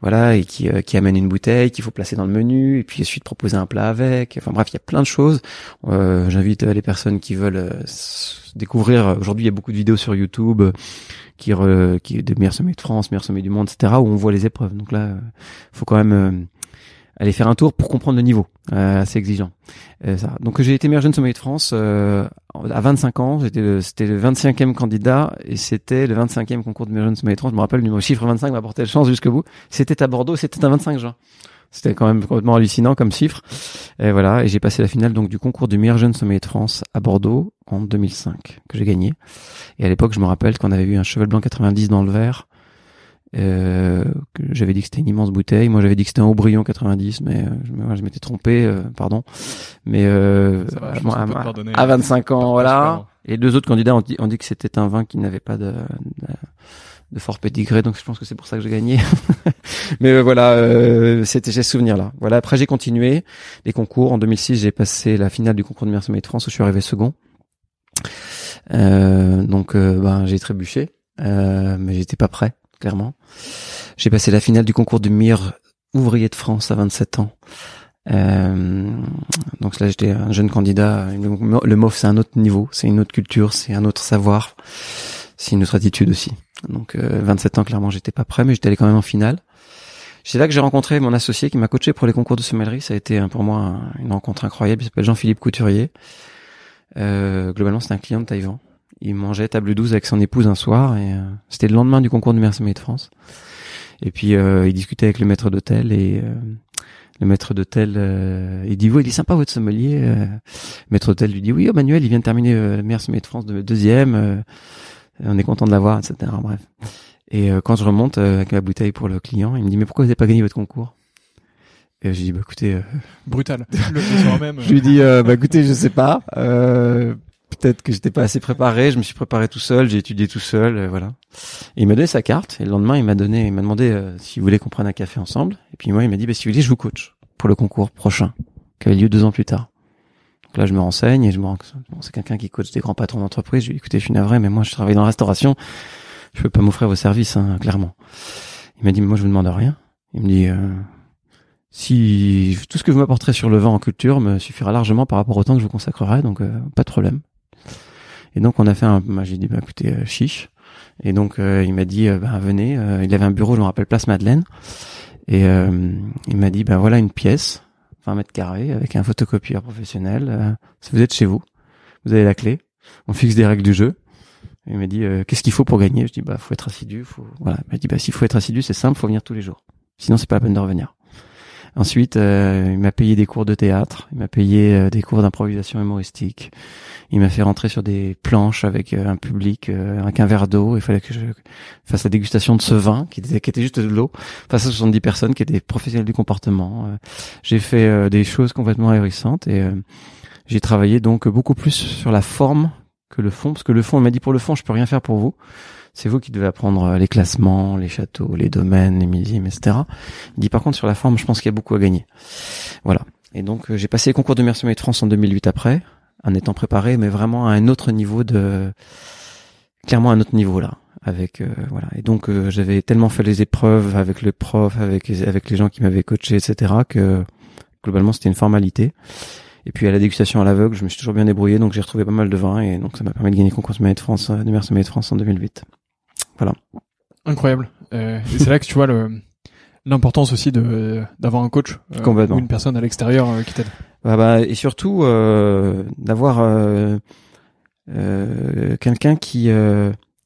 voilà, et qui, qui amène une bouteille qu'il faut placer dans le menu, et puis ensuite proposer un plat avec. Enfin bref, il y a plein de choses. J'invite les personnes qui veulent découvrir. Aujourd'hui, il y a beaucoup de vidéos sur YouTube qui, qui de meilleurs sommets de France, meilleurs sommets du monde, etc., où on voit les épreuves. Donc là, faut quand même aller faire un tour pour comprendre le niveau. Euh, assez exigeant. Euh, ça. Donc j'ai été meilleur jeune sommelier de France euh, à 25 ans. J'étais c'était le 25e candidat et c'était le 25e concours de meilleur jeune sommelier de France. Je me rappelle le chiffre 25 m'a apporté la chance jusqu'au bout. C'était à Bordeaux, c'était un 25 juin. C'était quand même complètement hallucinant comme chiffre. Et voilà, et j'ai passé la finale donc du concours du meilleur jeune sommelier de France à Bordeaux en 2005 que j'ai gagné. Et à l'époque, je me rappelle qu'on avait eu un cheval blanc 90 dans le verre euh, j'avais dit que c'était une immense bouteille. Moi, j'avais dit que c'était un Aubryon 90, mais euh, je, m'étais trompé, euh, pardon. Mais euh, à, 25 ans, voilà. Et deux autres candidats ont dit, ont dit que c'était un vin qui n'avait pas de, de, fort pédigré, donc je pense que c'est pour ça que j'ai gagné. mais voilà, c'était j'ai ce souvenir là. Voilà. Après, j'ai continué les concours. En 2006, j'ai passé la finale du concours de meilleur sommet de France où je suis arrivé second. donc, ben, j'ai trébuché, mais j'étais pas prêt clairement. J'ai passé la finale du concours du meilleur ouvrier de France à 27 ans. Euh, donc là, j'étais un jeune candidat. Le MOF, c'est un autre niveau, c'est une autre culture, c'est un autre savoir, c'est une autre attitude aussi. Donc euh, 27 ans, clairement, j'étais pas prêt, mais j'étais allé quand même en finale. C'est là que j'ai rencontré mon associé qui m'a coaché pour les concours de sommellerie. Ça a été pour moi une rencontre incroyable. Il s'appelle Jean-Philippe Couturier. Euh, globalement, c'est un client de Taïwan il mangeait table 12 avec son épouse un soir et euh, c'était le lendemain du concours de Mercedes de France. Et puis euh, il discutait avec le maître d'hôtel et euh, le maître d'hôtel il dit oui il est sympa votre sommelier. le maître d'hôtel lui dit oui oh, Manuel il vient de terminer le meilleur de France de deuxième. on est content de l'avoir etc. Bref. Et quand je remonte avec ma bouteille pour le client il me dit mais pourquoi vous n'avez pas gagné votre concours? Et je dis bah écoutez brutal le même. je lui dis bah écoutez je sais pas peut-être que j'étais pas assez préparé. Je me suis préparé tout seul, j'ai étudié tout seul, euh, voilà. Et il m'a donné sa carte et le lendemain il m'a donné, il m'a demandé euh, s'il voulait qu'on prenne un café ensemble. Et puis moi il m'a dit bah, si vous voulez je vous coach pour le concours prochain qui a lieu deux ans plus tard. Donc là je me renseigne et je me rends bon, c'est quelqu'un qui coach des grands patrons d'entreprise. Je lui dis écoutez je suis navré mais moi je travaille dans la restauration, je peux pas m'offrir vos services hein, clairement. Il m'a dit mais moi je vous demande rien. Il me dit euh, si tout ce que vous m'apporterez sur le vin en culture me suffira largement par rapport au temps que je vous consacrerai, donc pas de problème. Et donc on a fait un, moi j'ai dit bah écoutez euh, chiche. Et donc euh, il m'a dit euh, bah, venez. il avait un bureau, je me rappelle place Madeleine. Et il m'a dit bah voilà une pièce, 20 mètres carrés avec un photocopieur professionnel. si vous êtes chez vous, vous avez la clé. On fixe des règles du jeu. il m'a dit qu'est-ce qu'il faut pour gagner? Je dis bah faut être assidu. Faut voilà. Il m'a dit bah s'il faut être assidu c'est simple, faut venir tous les jours. Sinon c'est pas la peine de revenir. Ensuite, euh, il m'a payé des cours de théâtre, il m'a payé euh, des cours d'improvisation humoristique. Il m'a fait rentrer sur des planches avec euh, un public, avec un verre d'eau. Il fallait que je fasse la dégustation de ce vin qui était, juste de l'eau face à 70 personnes qui étaient professionnels du comportement. j'ai fait des choses complètement ahérissantes et j'ai travaillé donc beaucoup plus sur la forme que le fond, parce que le fond, il m'a dit pour le fond, je peux rien faire pour vous c'est vous qui devez apprendre euh, les classements, les châteaux, les domaines, les millésimes, etc. Il dit par contre sur la forme, je pense qu'il y a beaucoup à gagner. Voilà. Et donc euh, j'ai passé les concours de Mercenaires de France en 2008 après, en étant préparé, mais vraiment à un autre niveau de, clairement un autre niveau là. Avec euh, voilà et donc j'avais tellement fait les épreuves avec le prof, avec les gens qui m'avaient coaché, etc. que globalement c'était une formalité. Et puis à la dégustation à l'aveugle, je me suis toujours bien débrouillé, donc j'ai retrouvé pas mal de vins et donc ça m'a permis de gagner le concours de de France en 2008. Voilà. Incroyable. Euh, et c'est là que tu vois le l'importance aussi de d'avoir un coach euh, ou une personne à l'extérieur euh, qui t'aide. Bah, bah, et surtout euh, d'avoir euh, quelqu'un qui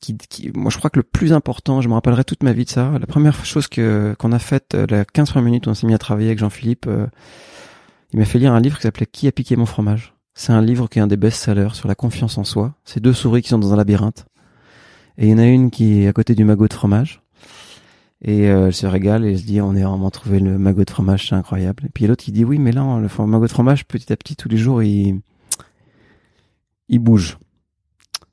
qui, qui, moi je crois que le plus important, je me rappellerai toute ma vie de ça. La première chose que qu'on a faite, la 15 premières minutes où on s'est mis à travailler avec Jean-Philippe, euh, il m'a fait lire un livre qui s'appelait Qui a piqué mon fromage? C'est un livre qui est un des best-sellers sur la confiance en soi. C'est deux souris qui sont dans un labyrinthe. Et il y en a une qui est à côté du magot de fromage. Et euh, elle se régale et elle se dit on est vraiment trouvé le magot de fromage, c'est incroyable. Et puis l'autre qui dit oui mais là le magot de fromage petit à petit tous les jours il il bouge,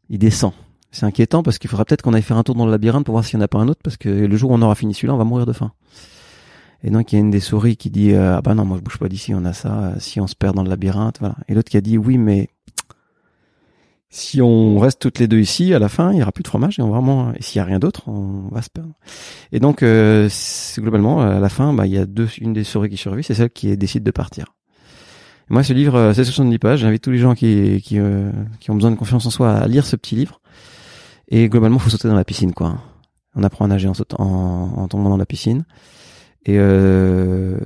il descend. C'est inquiétant parce qu'il faudra peut-être qu'on aille faire un tour dans le labyrinthe pour voir s'il n'y en a pas un autre parce que le jour où on aura fini celui-là on va mourir de faim. Et donc il y a une des souris qui dit euh, ah bah non moi je bouge pas d'ici on a ça si on se perd dans le labyrinthe voilà. Et l'autre qui a dit oui mais si on reste toutes les deux ici, à la fin, il y aura plus de fromage et on vraiment, et s'il y a rien d'autre, on va se perdre. Et donc, euh, globalement, à la fin, bah, il y a deux, une des souris qui survit, c'est celle qui décide de partir. moi, ce livre, euh, c'est 70 pages. J'invite tous les gens qui, qui, euh, qui ont besoin de confiance en soi à lire ce petit livre. Et globalement, faut sauter dans la piscine, quoi. On apprend à nager en, sautant, en tombant dans la piscine et euh,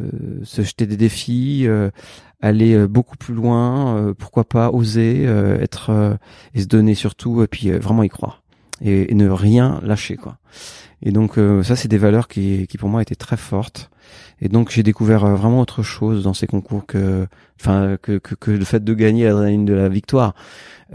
se jeter des défis, euh, aller euh, beaucoup plus loin, euh, pourquoi pas oser être et se donner surtout et puis vraiment y croire et, ne rien lâcher quoi. Et donc ça c'est des valeurs qui, qui pour moi étaient très fortes. Et donc j'ai découvert vraiment autre chose dans ces concours que enfin que, que, que le fait de gagner l'adrénaline de la victoire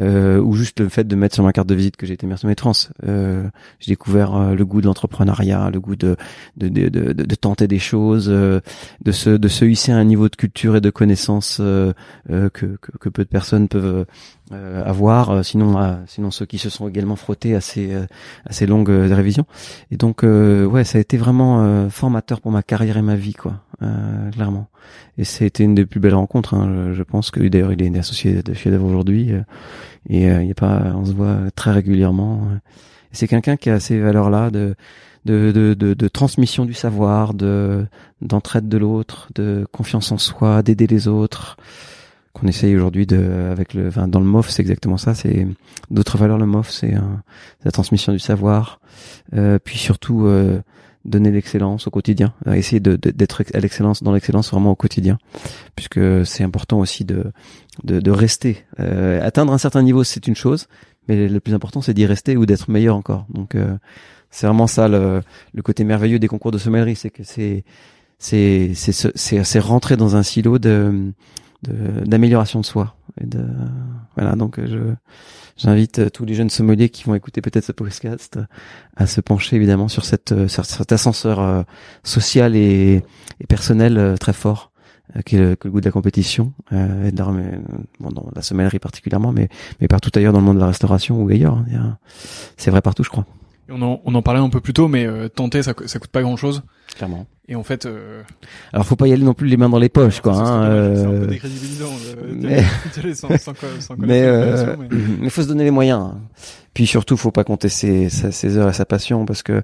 euh, ou juste le fait de mettre sur ma carte de visite que j'ai été maître trans. Euh, j'ai découvert euh, le goût de l'entrepreneuriat, le goût de de, de, de, de tenter des choses, euh, de se de se hisser à un niveau de culture et de connaissance euh, que, que, que peu de personnes peuvent avoir. sinon sinon ceux qui se sont également frottés à ces à ces longues révisions. Et donc ouais, ça a été vraiment formateur pour ma carrière et ma vie quoi, clairement. Et c'était une des plus belles rencontres. Hein. Je, pense que d'ailleurs il est associé de chez aujourd'hui et euh, il y a pas, on se voit très régulièrement. C'est quelqu'un qui a ces valeurs-là de de, de, de, transmission du savoir, de d'entraide de l'autre, de confiance en soi, d'aider les autres. Qu'on essaye aujourd'hui de, avec le, enfin, dans le MOF, c'est exactement ça. C'est d'autres valeurs. Le MOF, c'est la transmission du savoir, euh, puis surtout euh, donner l'excellence au quotidien, essayer d'être à l'excellence dans l'excellence vraiment au quotidien, puisque c'est important aussi de de, de rester. Euh, atteindre un certain niveau, c'est une chose, mais le plus important, c'est d'y rester ou d'être meilleur encore. Donc euh, c'est vraiment ça le, le, côté merveilleux des concours de sommellerie, c'est que c'est c'est c'est c'est rentrer dans un silo de d'amélioration de, soi. De, voilà, donc je j'invite tous les jeunes sommeliers qui vont écouter peut-être ce podcast à se pencher évidemment sur cette sur cet ascenseur euh, social et, et personnel euh, très fort euh, qui est le, le, goût de la compétition euh, et de la, bon, dans la sommellerie particulièrement mais mais partout ailleurs dans le monde de la restauration ou ailleurs hein, c'est vrai partout je crois on en, on en parlait un peu plus tôt, mais euh, tenter, ça, ça coûte pas grand chose. Clairement. Et en fait, euh... alors faut pas y aller non plus les mains dans les poches, quoi. Hein. C'est un peu décrédibilisant. mais mais, mais faut se donner les moyens. Puis surtout, faut pas compter ses, ses heures et sa passion, parce que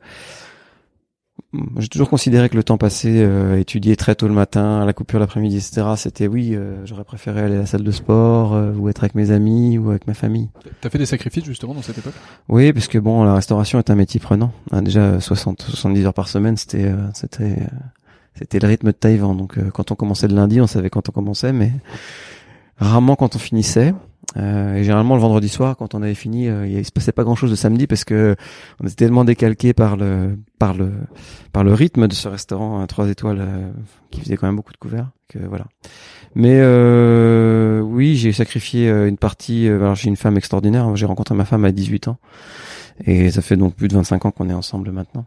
j'ai toujours considéré que le temps passé euh, étudier très tôt le matin, à la coupure l'après-midi, etc. C'était oui, euh, j'aurais préféré aller à la salle de sport euh, ou être avec mes amis ou avec ma famille. T'as fait des sacrifices justement dans cette époque? Oui, parce que bon, la restauration est un métier prenant. Hein, déjà 60, 70 heures par semaine, c'était, euh, c'était, c'était le rythme de Taïwan. Donc quand on commençait le lundi, on savait quand on commençait, mais rarement quand on finissait. Euh, et généralement le vendredi soir, quand on avait fini, euh, il se passait pas grand chose le samedi parce que on était tellement décalqué par le par le par le rythme de ce restaurant à trois étoiles euh, qui faisait quand même beaucoup de couverts que voilà. Mais euh, oui, j'ai sacrifié euh, une partie. alors j'ai une femme extraordinaire. J'ai rencontré ma femme à 18 ans et ça fait donc plus de 25 ans qu'on est ensemble maintenant.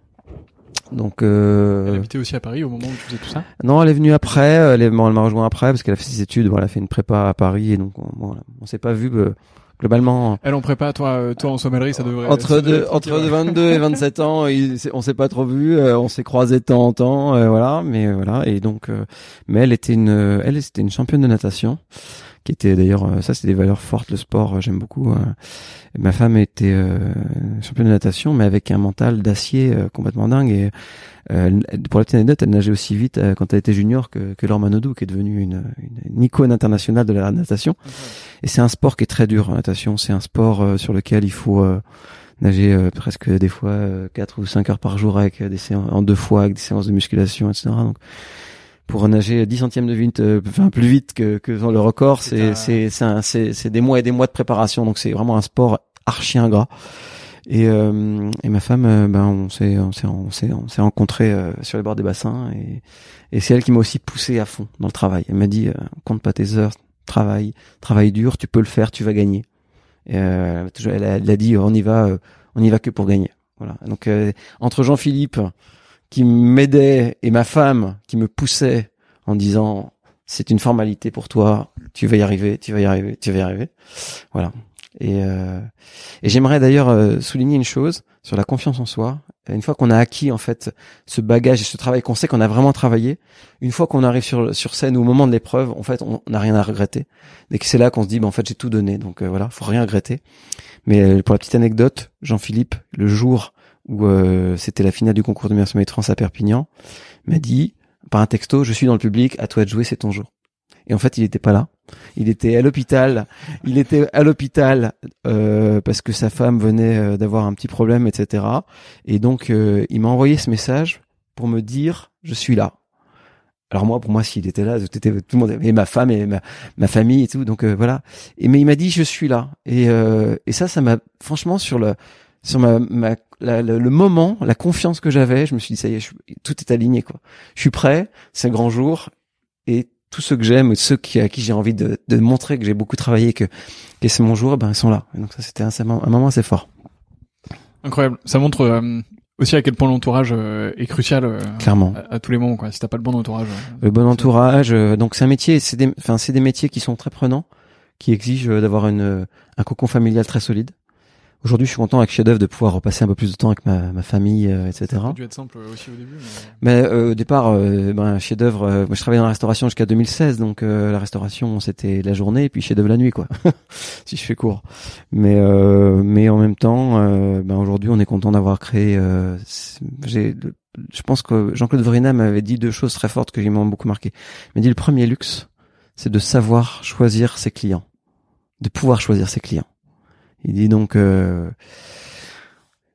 Donc, euh... elle habitait aussi à Paris au moment où tu faisais tout ça? Non, elle est venue après. Elle, elle m'a rejoint après parce qu'elle a fait ses études. Voilà, elle a fait une prépa à Paris et donc on, on s'est pas vu euh, globalement. Elle en prépa, toi, euh, toi en sommellerie, ça devrait. Entre deux, entre 22 et 27 ans, il, on s'est pas trop vu. Euh, on s'est croisés de temps en temps, voilà. Mais voilà, et donc, mais elle était une, elle c'était une championne de natation qui était d'ailleurs ça c'est des valeurs fortes le sport j'aime beaucoup ma femme était euh, championne de natation, mais avec un mental d'acier euh, complètement dingue. Et euh, pour la petite anecdote, elle nageait aussi vite euh, quand elle était junior que, que Laure Manodou, qui est devenue une, une, icône internationale de la natation. Et c'est un sport qui est très dur, la natation. C'est un sport sur lequel il faut nager presque des fois quatre ou cinq heures par jour avec des séances, en deux fois avec des séances de musculation, etc. Donc pour nager 10 centièmes de vite, enfin plus vite que, que dans le record, c'est c'est c'est c'est des mois et des mois de préparation. Donc c'est vraiment un sport archi ingrat. Et, euh, et ma femme, euh, ben on s'est on s'est on s'est on s'est rencontrés euh, sur les bords des bassins et et c'est elle qui m'a aussi poussé à fond dans le travail. Elle m'a dit compte pas tes heures, travaille, travaille dur, tu peux le faire, tu vas gagner. Et, elle, a, elle, a, dit on y va, on y va que pour gagner. Voilà. Donc entre Jean-Philippe qui m'aidait et ma femme qui me poussait en disant c'est une formalité pour toi, tu vas y arriver, tu vas y arriver, tu vas y arriver. Voilà. Et, euh, et j'aimerais d'ailleurs euh, souligner une chose sur la confiance en soi. Une fois qu'on a acquis en fait ce bagage et ce travail qu'on sait qu'on a vraiment travaillé, une fois qu'on arrive sur sur scène au moment de l'épreuve, en fait, on n'a rien à regretter. Et que c'est là qu'on se dit, ben, en fait, j'ai tout donné, donc euh, voilà, faut rien regretter. Mais euh, pour la petite anecdote, Jean-Philippe, le jour où c'était la finale du concours de meilleur sommet de France à Perpignan, m'a dit par un texto, je suis dans le public, à toi de jouer, c'est ton jour. Et en fait, il n'était pas là. Il était à l'hôpital. Il était à l'hôpital euh, parce que sa femme venait euh, d'avoir un petit problème, etc. Et donc, euh, il m'a envoyé ce message pour me dire je suis là. Alors moi, pour moi, s'il était là, tout, tout le monde, et ma femme et ma, famille et tout. Donc voilà. Et mais il m'a dit je suis là. Et et ça, ça m'a franchement sur le sur ma, ma le moment, la confiance que j'avais, je me suis dit ça y est, tout est aligné quoi. Je suis prêt, c'est un grand jour et tous ceux que j'aime, ceux qui, à qui j'ai envie de, de, montrer que j'ai beaucoup travaillé, que, que c'est mon jour, ben ils sont là. Et donc ça, c'était un, un, moment assez fort. Incroyable. Ça montre euh, aussi à quel point l'entourage euh, est crucial. Euh, Clairement. À, tous les moments, quoi. Si t'as pas le bon entourage. le bon entourage. donc c'est un métier, c'est des, enfin c'est des métiers qui sont très prenants, qui exigent d'avoir une un cocon familial très solide. Aujourd'hui, je suis content avec chef d'œuvre de pouvoir repasser un peu plus de temps avec ma, ma famille, euh, etc. Ça a dû être simple aussi au début. Mais, mais euh, au départ, euh, ben, chef d'œuvre, euh, moi je travaillais dans la restauration jusqu'à 2016, donc euh, la restauration c'était la journée et puis chef d'œuvre la nuit, quoi. si je fais court. Mais mais en même temps, ben aujourd'hui, on est content d'avoir créé. j'ai, je pense que Jean-Claude Vrina m'avait dit deux choses très fortes que j'ai beaucoup marqué. Il m'a dit le premier luxe, c'est de savoir choisir ses clients, de pouvoir choisir ses clients. Il dit donc euh,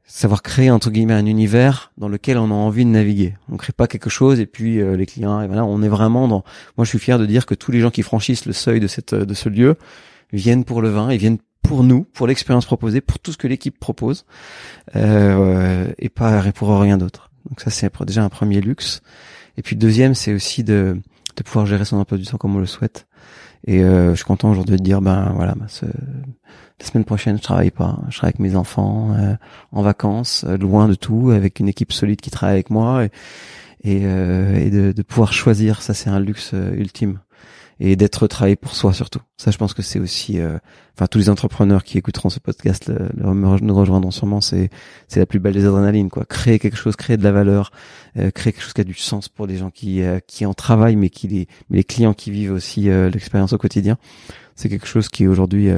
savoir créer entre guillemets un univers dans lequel on a envie de naviguer. On crée pas quelque chose et puis euh, les clients et voilà, on est vraiment dans. Moi, je suis fier de dire que tous les gens qui franchissent le seuil de cette de ce lieu viennent pour le vin, ils viennent pour nous, pour l'expérience proposée, pour tout ce que l'équipe propose, euh, et pas pour rien d'autre. Donc ça, c'est déjà un premier luxe. Et puis deuxième, c'est aussi de, de pouvoir gérer son emploi du temps comme on le souhaite. Et euh, je suis content aujourd'hui de dire, ben voilà, ben, la semaine prochaine, je travaille pas. Je serai avec mes enfants euh, en vacances, euh, loin de tout, avec une équipe solide qui travaille avec moi et, et, euh, et de, de, pouvoir choisir. Ça, c'est un luxe ultime et d'être travaillé pour soi surtout. Ça, je pense que c'est aussi, enfin, tous les entrepreneurs qui écouteront ce podcast le, nous rejoindront sûrement. C'est, c'est la plus belle des adrénalines, quoi. Créer quelque chose, créer de la valeur, créer quelque chose qui a du sens pour les gens qui, qui en travaillent, mais qui les, mais les clients qui vivent aussi l'expérience au quotidien. C'est quelque chose qui aujourd'hui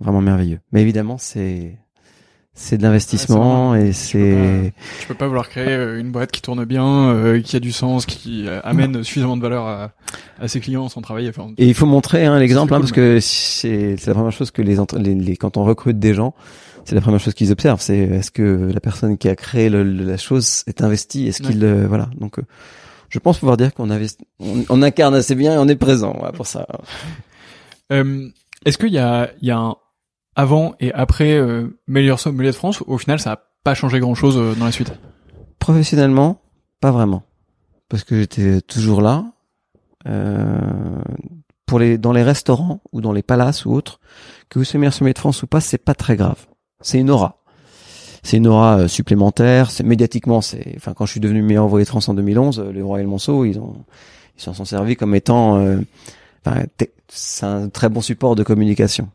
vraiment merveilleux. Mais évidemment, c'est c'est de l'investissement et c'est. Tu peux pas vouloir créer euh, une boîte qui tourne bien, euh, qui a du sens, qui euh, amène suffisamment de valeur à, à ses clients sans travailler. Enfin, et il faut montrer hein, l'exemple, hein, parce que c'est la première chose que les, les, quand on recrute des gens, c'est la première chose qu'ils observent. C'est est-ce que la personne qui a créé le, la chose est investie, est-ce qu'il voilà. Donc, je pense pouvoir dire qu'on investit, on, incarne assez bien et on est présent pour ça. est-ce qu'il y a, il y a un avant et après euh, meilleur somme de France, au final, ça a pas changé grand-chose euh, dans la suite. Professionnellement, pas vraiment, parce que j'étais toujours là. Euh, pour les dans les restaurants ou dans les palaces ou autres, que vous soyez meilleur sommet de France ou pas, c'est pas très grave. C'est une aura. C'est une aura euh, supplémentaire. C'est médiatiquement, c'est. Enfin, quand je suis devenu meilleur envoyé de France en 2011, les Royal et Monceau, ils ont ils s'en sont servis comme étant. enfin, c'est un très bon support de communication.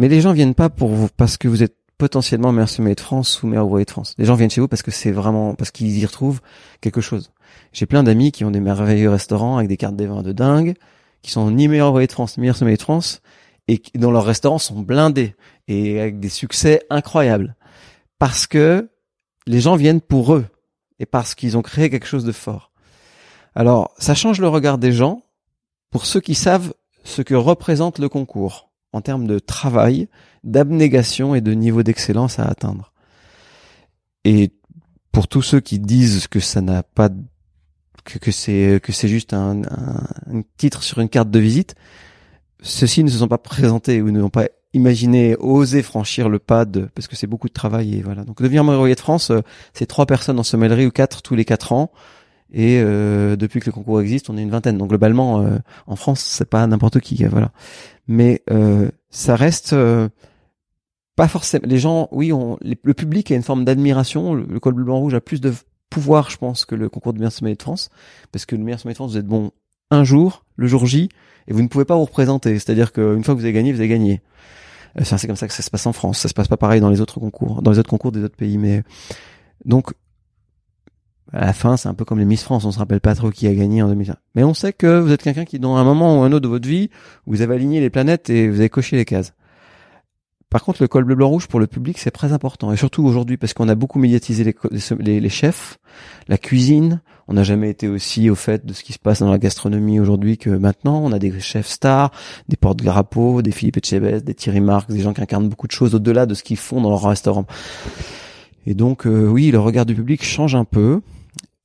Mais les gens viennent pas pour vous parce que vous êtes potentiellement meilleur sommet de France ou meilleur ouvrier de France. Les gens viennent chez vous parce que c'est vraiment parce qu'ils y retrouvent quelque chose. J'ai plein d'amis qui ont des merveilleux restaurants avec des cartes des vins de dingue, qui sont ni meilleur ouvrier de France ni meilleur sommet de France et dont leurs restaurants sont blindés et avec des succès incroyables parce que les gens viennent pour eux et parce qu'ils ont créé quelque chose de fort. Alors, ça change le regard des gens pour ceux qui savent ce que représente le concours en termes de travail, d'abnégation et de niveau d'excellence à atteindre. Et pour tous ceux qui disent que ça n'a pas que, que c'est que c'est juste un, un, titre sur une carte de visite, ceux-ci ne se sont pas présentés ou n'ont pas imaginer, oser franchir le pas de, parce que c'est beaucoup de travail et voilà. Donc devenir meilleur de France, euh, c'est trois personnes en sommellerie ou quatre tous les quatre ans. Et euh, depuis que le concours existe, on est une vingtaine. Donc globalement, euh, en France, c'est pas n'importe qui, voilà. Mais ça reste pas forcément. Les gens, oui, on, le public a une forme d'admiration. Le, col bleu blanc rouge a plus de pouvoir, je pense, que le concours de meilleur sommet de France, parce que le meilleur sommet de France, vous êtes bon un jour, le jour J, et vous ne pouvez pas vous représenter. C'est-à-dire qu'une fois que vous avez gagné, vous avez gagné. Euh, c'est comme ça que ça se passe en France. Ça se passe pas pareil dans les autres concours, dans les autres concours des autres pays. Mais donc, à la fin, c'est un peu comme les Miss France. On se rappelle pas trop qui a gagné en 2020. Mais on sait que vous êtes quelqu'un qui, dans un moment ou un autre de votre vie, vous avez aligné les planètes et vous avez coché les cases. Par contre, le col bleu blanc rouge pour le public, c'est très important. Et surtout aujourd'hui, parce qu'on a beaucoup médiatisé les, chefs, la cuisine. On n'a jamais été aussi au fait de ce qui se passe dans la gastronomie aujourd'hui que maintenant. On a des chefs stars, des porte Grappo, des Philippe Etchebest, des Thierry Marx, des gens qui incarnent beaucoup de choses au-delà de ce qu'ils font dans leur restaurant. Et donc, euh, oui, le regard du public change un peu.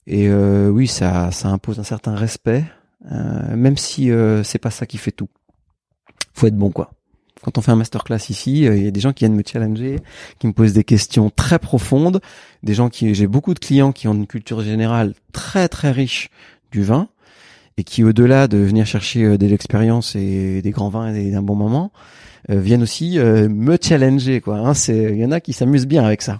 Et euh, oui, ça, impose un certain respect, euh, même si c'est pas ça qui fait tout. Faut être bon, quoi quand on fait un masterclass ici, euh, il y a des gens qui viennent me challenger, qui me posent des questions très profondes, des gens qui, j'ai beaucoup de clients qui ont une culture générale très très riche du vin et qui, au-delà de venir chercher euh, de l'expérience et des grands vins et d'un bon moment, euh, viennent aussi me challenger quoi. Hein, c'est, il y en a qui s'amusent bien avec ça.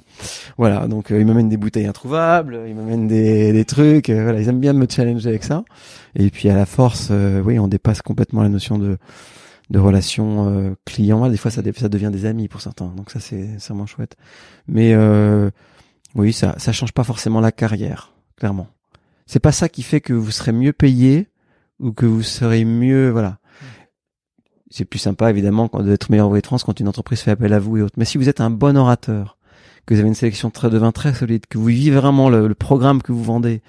Voilà, donc ils m'amènent des bouteilles introuvables, ils m'amènent des, des trucs. voilà, ils aiment bien me challenger avec ça. Et puis à la force, oui, on dépasse complètement la notion de de relations euh, clients. Des fois, ça, ça devient des amis pour certains. Donc ça, c'est vraiment chouette. Mais euh, oui, ça, ça change pas forcément la carrière, clairement. C'est pas ça qui fait que vous serez mieux payé ou que vous serez mieux, voilà. C'est plus sympa évidemment d'être meilleur envoyé de quand une entreprise fait appel à vous et autres. Mais si vous êtes un bon orateur, que vous avez une sélection de vin très solide, que vous vivez vraiment le, programme que vous vendez,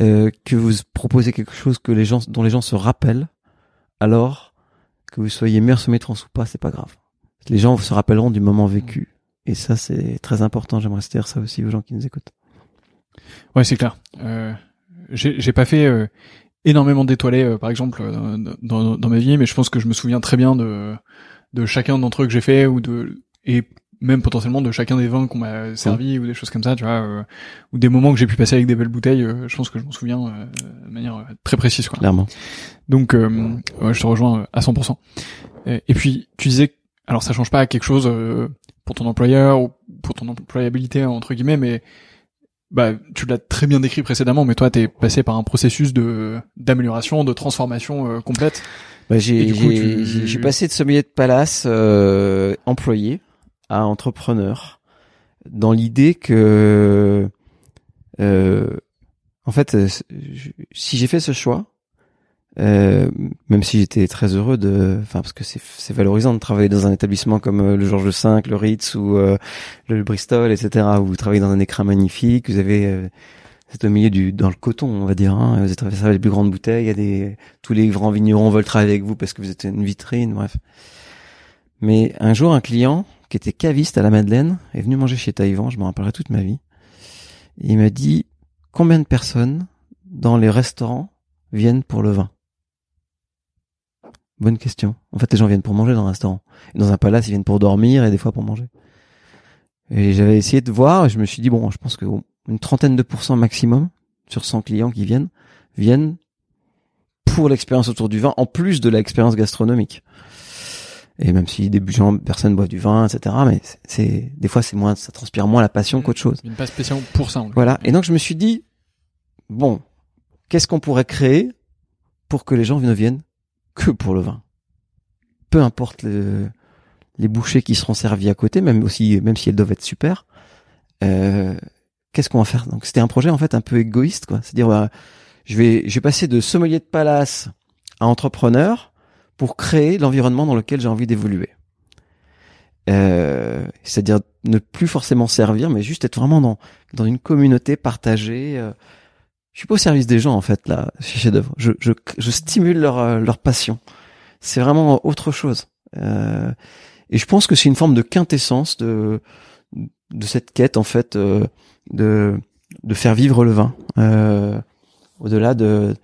euh, que vous proposez quelque chose que les gens, dont les gens se rappellent, alors que vous soyez meilleur sommet de France ou pas, c'est pas grave. Les gens se rappelleront du moment vécu. Et ça, c'est très important. J'aimerais dire ça aussi aux gens qui nous écoutent. Ouais, c'est clair. Euh, j'ai pas fait euh, énormément d'étoilés, euh, par exemple, euh, dans, dans, ma vie, mais je pense que je me souviens très bien de, de chacun d'entre eux que j'ai fait ou de et même potentiellement de chacun des vins qu'on m'a servi ou des choses comme ça, tu vois, euh, ou des moments que j'ai pu passer avec des belles bouteilles. Euh, je pense que je m'en souviens euh, de manière très précise, quoi. Clairement. Donc, ouais, je te rejoins à 100%. Et, puis, tu disais, alors ça change pas quelque chose pour ton employeur ou pour ton employabilité entre guillemets, mais bah, tu l'as très bien décrit précédemment, mais toi, t'es passé par un processus de d'amélioration, de transformation complète. Bah, j'ai j'ai passé de sommelier de palace employé à entrepreneur dans l'idée que euh, en fait euh, si j'ai fait ce choix euh, même si j'étais très heureux de enfin parce que c'est valorisant de travailler dans un établissement comme euh, le Georges V le Ritz ou euh, le Bristol etc où vous travaillez dans un écran magnifique vous avez c'est au milieu du dans le coton on va dire hein, vous êtes avec les plus grandes bouteilles il y a des tous les grands vignerons veulent travailler avec vous parce que vous êtes une vitrine bref. Mais un jour un client qui était caviste à la Madeleine, est venu manger chez Taïwan, je m'en rappellerai toute ma vie. il m'a dit combien de personnes dans les restaurants viennent pour le vin? Bonne question. En fait, les gens viennent pour manger dans un restaurant. Et dans un palace, ils viennent pour dormir et des fois pour manger. Et j'avais essayé de voir, et je me suis dit, bon, je pense que une trentaine de pourcents maximum sur 100 clients qui viennent, viennent pour l'expérience autour du vin, en plus de l'expérience gastronomique et même si des gens personne boivent du vin etc mais c'est des fois c'est moins ça transpire moins la passion qu'autre chose une pas pour ça voilà et donc je me suis dit bon qu'est-ce qu'on pourrait créer pour que les gens ne viennent que pour le vin peu importe les bouchées qui seront servies à côté même aussi même si elles doivent être super euh, qu'est-ce qu'on va faire? Donc c'était un projet en fait un peu égoïste quoi c'est à dire bah, je vais je vais passer de sommelier de palace à entrepreneur pour créer l'environnement dans lequel j'ai envie d'évoluer. Euh, c'est-à-dire ne plus forcément servir, mais juste être vraiment dans dans une communauté partagée. Euh. Je suis pas au service des gens en fait là chez Chef d'œuvre. Je, je, je stimule leur euh, leur passion. C'est vraiment autre chose. Euh, et je pense que c'est une forme de quintessence de de cette quête en fait euh, de de faire vivre le vin euh, au-delà de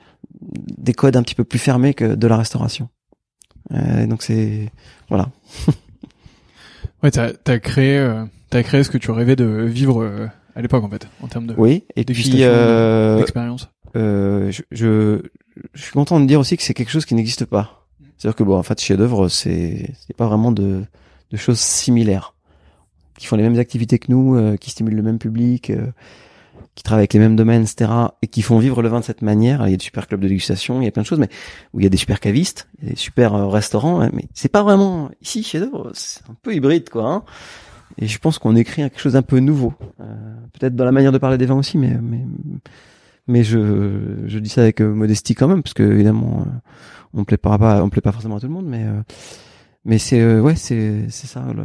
des codes un petit peu plus fermés que de la restauration. Euh, donc c'est voilà. Ouais, t'as as créé, euh, t'as créé ce que tu rêvais de vivre à l'époque en fait, en termes de Oui, et puis dégustation, euh, d'expérience. euh, je, je, je suis content de dire aussi que c'est quelque chose qui n'existe pas. C'est-à-dire que bon, en fait, chef-d'œuvre, c'est c'est pas vraiment de, de choses similaires, qui font les mêmes activités que nous, euh, qui stimulent le même public, euh, qui travaillent avec les mêmes domaines, etc., et qui font vivre le vin de cette manière. Il y a des super clubs de dégustation, il y a plein de choses, mais où il y a des super cavistes, il y a des super euh, restaurants, hein, mais c'est pas vraiment ici chef-d'œuvre, c'est un peu hybride, quoi. Hein et je pense qu'on écrit quelque chose d'un peu nouveau, euh, peut-être dans la manière de parler des vins aussi, mais mais mais je je dis ça avec euh, modestie quand même, parce que évidemment euh, on plaît pas on plaît pas forcément à tout le monde, mais mais c'est ouais c'est c'est ça le,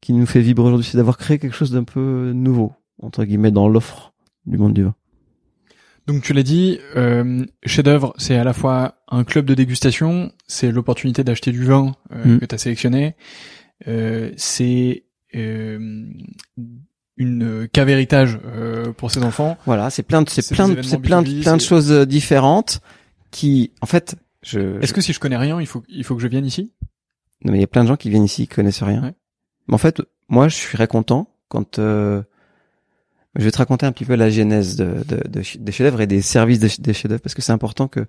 qui nous fait vibrer aujourd'hui, c'est d'avoir créé quelque chose d'un peu nouveau entre guillemets dans l'offre du monde du vin. Donc tu l'as dit, euh, chef d'œuvre, c'est à la fois un club de dégustation, c'est l'opportunité d'acheter du vin euh, Mm. que tu as sélectionné, euh, c'est une cave héritage euh, pour ses enfants. Voilà, c'est plein de c'est plein de c'est plein de B2B, plein de choses euh, différentes qui en fait je Est-ce que si je connais rien, il faut il faut que je vienne ici? Non, mais il y a plein de gens qui viennent ici qui connaissent rien. Ouais. Mais en fait, moi, je suis très content quand euh, je vais te raconter un petit peu la genèse de, de, de des chefs-d'œuvre et des services des, des chefs-d'œuvre parce que c'est important que, que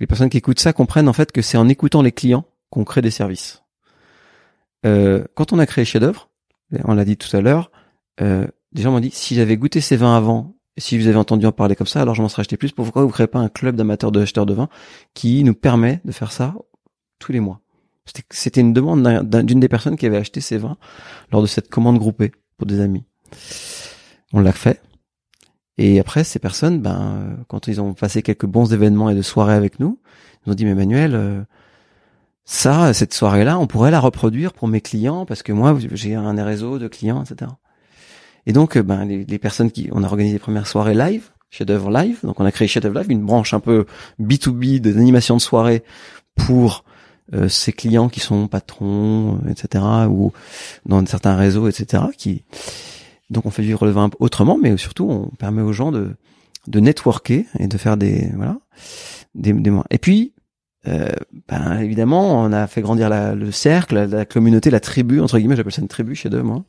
les personnes qui écoutent ça comprennent en fait que c'est en écoutant les clients qu'on crée des services. Euh, quand on a créé chef-d'œuvre, on l'a dit tout à l'heure, euh, des gens m'ont dit si j'avais goûté ces vins avant si vous avez entendu en parler comme ça, alors je m'en serais acheté plus. Pourquoi vous créez pas un club d'amateurs de acheteurs de vin qui nous permet de faire ça tous les mois? C'était- une demande d'un- d'un- d'une des personnes qui avait acheté ces vins lors de cette commande groupée pour des amis. On l'a fait. Et après, ces personnes, ben, euh, quand ils ont passé quelques bons événements et de soirées avec nous, ils ont dit, mais Manuel, euh, ça, cette soirée-là, on pourrait la reproduire pour mes clients parce que moi, j'ai un réseau de clients, etc. Et donc, euh, ben, les, les personnes qui, on a organisé les premières soirées live, chef-d'œuvre live. Donc, on a créé chef-d'œuvre live, une branche un peu B2B d'animation de soirée pour euh, ces clients qui sont patrons, euh, etc., ou dans certains réseaux, etc., qui donc on fait vivre le vin autrement, mais surtout on permet aux gens de de networker et de faire des voilà des, des et puis euh, ben évidemment on a fait grandir la, le cercle, la, communauté, la tribu entre guillemets, j'appelle ça une tribu chez deux moi,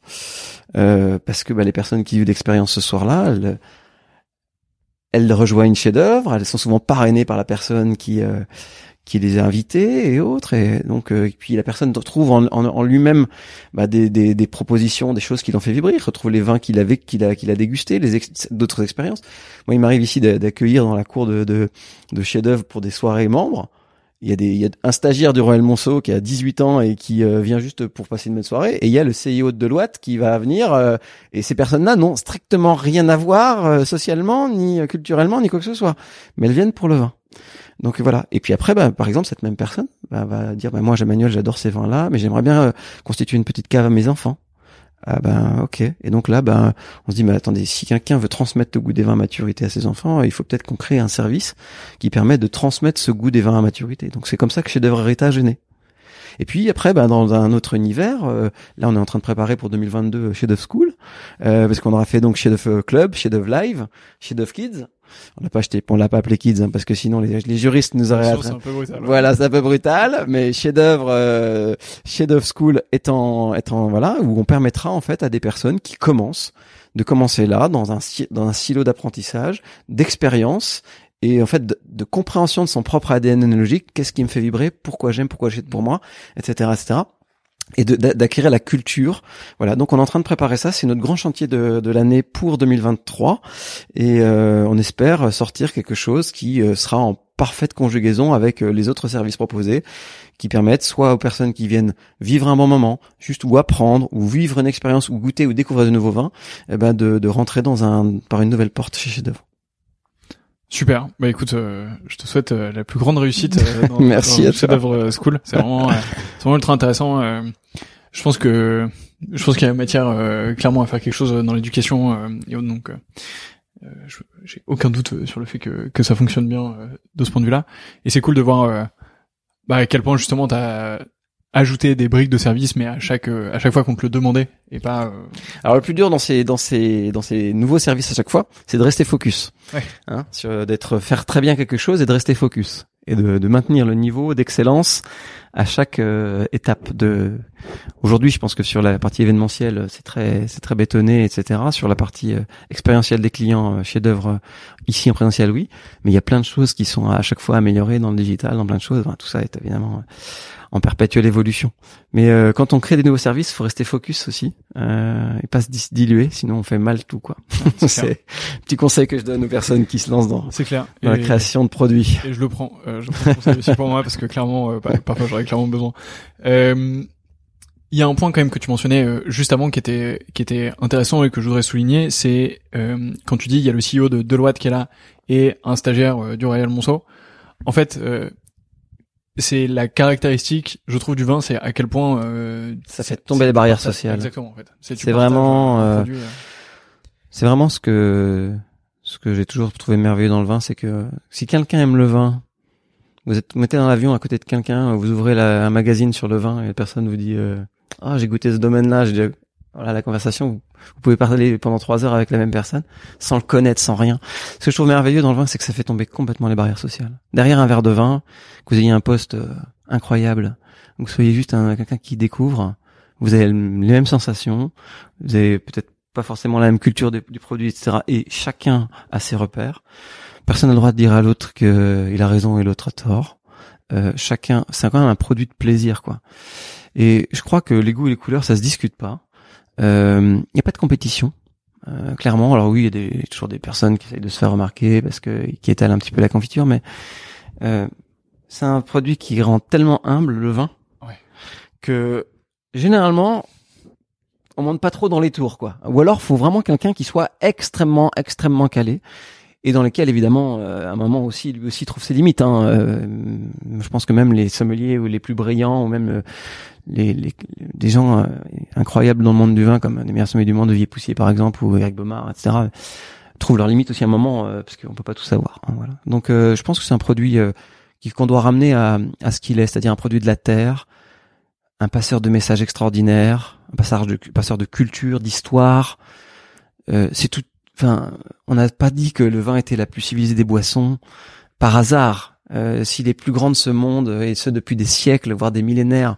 euh, parce que ben, les personnes qui vivent l'expérience ce soir-là, elles, elles rejoignent chef-d'œuvre, elles sont souvent parrainées par la personne qui euh, qui les a invités et autres et donc euh, et puis la personne trouve en, en, en lui-même bah, des, des, des propositions des choses qui l'ont fait vibrer retrouve les vins qu'il avait qu'il a qu'il a dégusté les ex- d'autres expériences. Moi il m'arrive ici d'a- d'accueillir dans la cour de de, de chef d'œuvre pour des soirées membres il y a des il y a un stagiaire du Royal Monceau qui a 18 ans et qui euh, vient juste pour passer une bonne soirée et il y a le CIO de Deloitte qui va venir euh, et ces personnes-là n'ont strictement rien à voir euh, socialement ni euh, culturellement ni quoi que ce soit mais elles viennent pour le vin donc voilà. Et puis après, bah, par exemple, cette même personne va dire, bah, moi, Emmanuel, j'adore ces vins-là, mais j'aimerais bien euh, constituer une petite cave à mes enfants. Ah ben ok. Et donc là, ben on se dit, mais attendez, si quelqu'un veut transmettre le goût des vins à maturité à ses enfants, il faut peut-être qu'on crée un service qui permet de transmettre ce goût des vins à maturité. Donc c'est comme ça que chez Devre Héritage est. Et puis après, ben, dans un autre univers, euh, là on est en train de préparer pour 2022 chez Dove School, euh, parce qu'on aura fait donc chez Dove Club, chez Dove Live, chez Dove Kids. On l'a pas acheté, on l'a pas appelé Kids, hein, parce que sinon les, les juristes nous auraient c'est un peu brutal. voilà, c'est un peu brutal, mais chef-d'œuvre, euh, chef-d'œuvre school étant, étant voilà, où on permettra en fait à des personnes qui commencent de commencer là dans un dans un silo d'apprentissage, d'expérience et en fait de, de compréhension de son propre ADN analogique. Qu'est-ce qui me fait vibrer Pourquoi j'aime Pourquoi j'aime pour moi Etc. Etc. Et d'acquérir la culture. Voilà, donc on est en train de préparer ça. C'est notre grand chantier de, de l'année pour 2023, et euh, on espère sortir quelque chose qui euh, sera en parfaite conjugaison avec euh, les autres services proposés, qui permettent soit aux personnes qui viennent vivre un bon moment, juste ou apprendre, ou vivre une expérience, ou goûter, ou découvrir de nouveaux vins, eh ben de, de rentrer dans un par une nouvelle porte chez Chef d'œuvre. Super. Bah écoute, euh, je te souhaite euh, la plus grande réussite euh, dans, Merci dans à le chef-d'œuvre euh, school. C'est vraiment, euh, c'est vraiment ultra intéressant. je pense que je pense qu'il y a matière euh, clairement à faire quelque chose dans l'éducation euh, et autres. Donc, j'ai aucun doute sur le fait que que ça fonctionne bien de ce point de vue-là. Et c'est cool de voir bah, à quel point justement t'as ajouté des briques de service, mais à chaque euh, à chaque fois qu'on te le demandait et pas. euh, Alors le plus dur dans ces dans ces dans ces nouveaux services à chaque fois, c'est de rester focus, Ouais. hein, sur d'être faire très bien quelque chose et de rester focus et de, de maintenir le niveau d'excellence à chaque euh, étape de. Aujourd'hui, je pense que sur la partie événementielle, c'est très c'est très bétonné, etc. Sur la partie euh, expérientielle des clients, chef d'œuvre ici en présentiel, oui, mais il y a plein de choses qui sont à chaque fois améliorées dans le digital, dans plein de choses. tout ça est évidemment en perpétuelle évolution. Mais euh, quand on crée des nouveaux services, faut rester focus aussi euh, et pas se diluer, sinon on fait mal tout quoi. c'est petit conseil que je donne aux personnes qui se lancent dans, c'est clair. dans la création de produits. Et je le prends, euh, je prends conseil aussi pour moi parce que clairement, euh, parfois j'aurais clairement besoin. Euh, il y a un point quand même que tu mentionnais euh, juste avant qui était qui était intéressant et que je voudrais souligner, c'est euh, quand tu dis il y a le CEO de Deloitte qui est là et un stagiaire du Royal Monceau. En fait, c'est la caractéristique, je trouve, du vin, c'est à quel point euh, ça fait tomber les barrières sociales. Exactement, en fait. C'est vraiment, euh, euh, c'est vraiment ce que ce que j'ai toujours trouvé merveilleux dans le vin, c'est que si quelqu'un aime le vin, vous êtes mettez dans l'avion à côté de quelqu'un, vous ouvrez la, un magazine sur le vin et la personne vous dit ah j'ai goûté ce domaine-là, j'ai voilà la conversation. Vous, pouvez parler pendant trois heures avec la même personne sans le connaître, sans rien. Ce que je trouve merveilleux dans le vin, c'est que ça fait tomber complètement les barrières sociales. Derrière un verre de vin, que vous ayez un poste euh, incroyable, que vous soyez juste un quelqu'un qui découvre, vous avez les mêmes sensations, vous avez peut-être pas forcément la même culture du produit, etc. Et chacun a ses repères. Personne n'a le droit de dire à l'autre qu'il a raison et l'autre a tort. Euh, chacun, c'est quand même un produit de plaisir, quoi. Et je crois que les goûts et les couleurs, ça se discute pas. Il euh, n'y a pas de compétition. Euh, clairement, alors oui, il y a des, toujours des personnes qui essayent de se faire remarquer parce que qui étalent un petit peu la confiture, mais euh, c'est un produit qui rend tellement humble le vin que généralement on monte pas trop dans les tours, quoi. Ou alors, faut vraiment quelqu'un qui soit extrêmement, extrêmement calé et dans lesquels évidemment à un moment aussi lui aussi trouve ses limites hein. je pense que même les sommeliers ou les plus brillants ou même les, les, des gens euh, incroyables dans le monde du vin, comme les meilleurs sommets du monde, Vier Poussier par exemple, ou Eric Baumard, etc., trouvent leurs limites aussi à un moment, euh, parce qu'on peut pas tout savoir. Hein, voilà. Donc euh, je pense que c'est un produit qu'on doit ramener à, à ce qu'il est, c'est-à-dire un produit de la terre, un passeur de messages extraordinaires, un passeur de, passeur de culture, d'histoire. c'est tout. Enfin, on n'a pas dit que le vin était la plus civilisée des boissons par hasard. si les plus grands de ce monde, et ce depuis des siècles, voire des millénaires,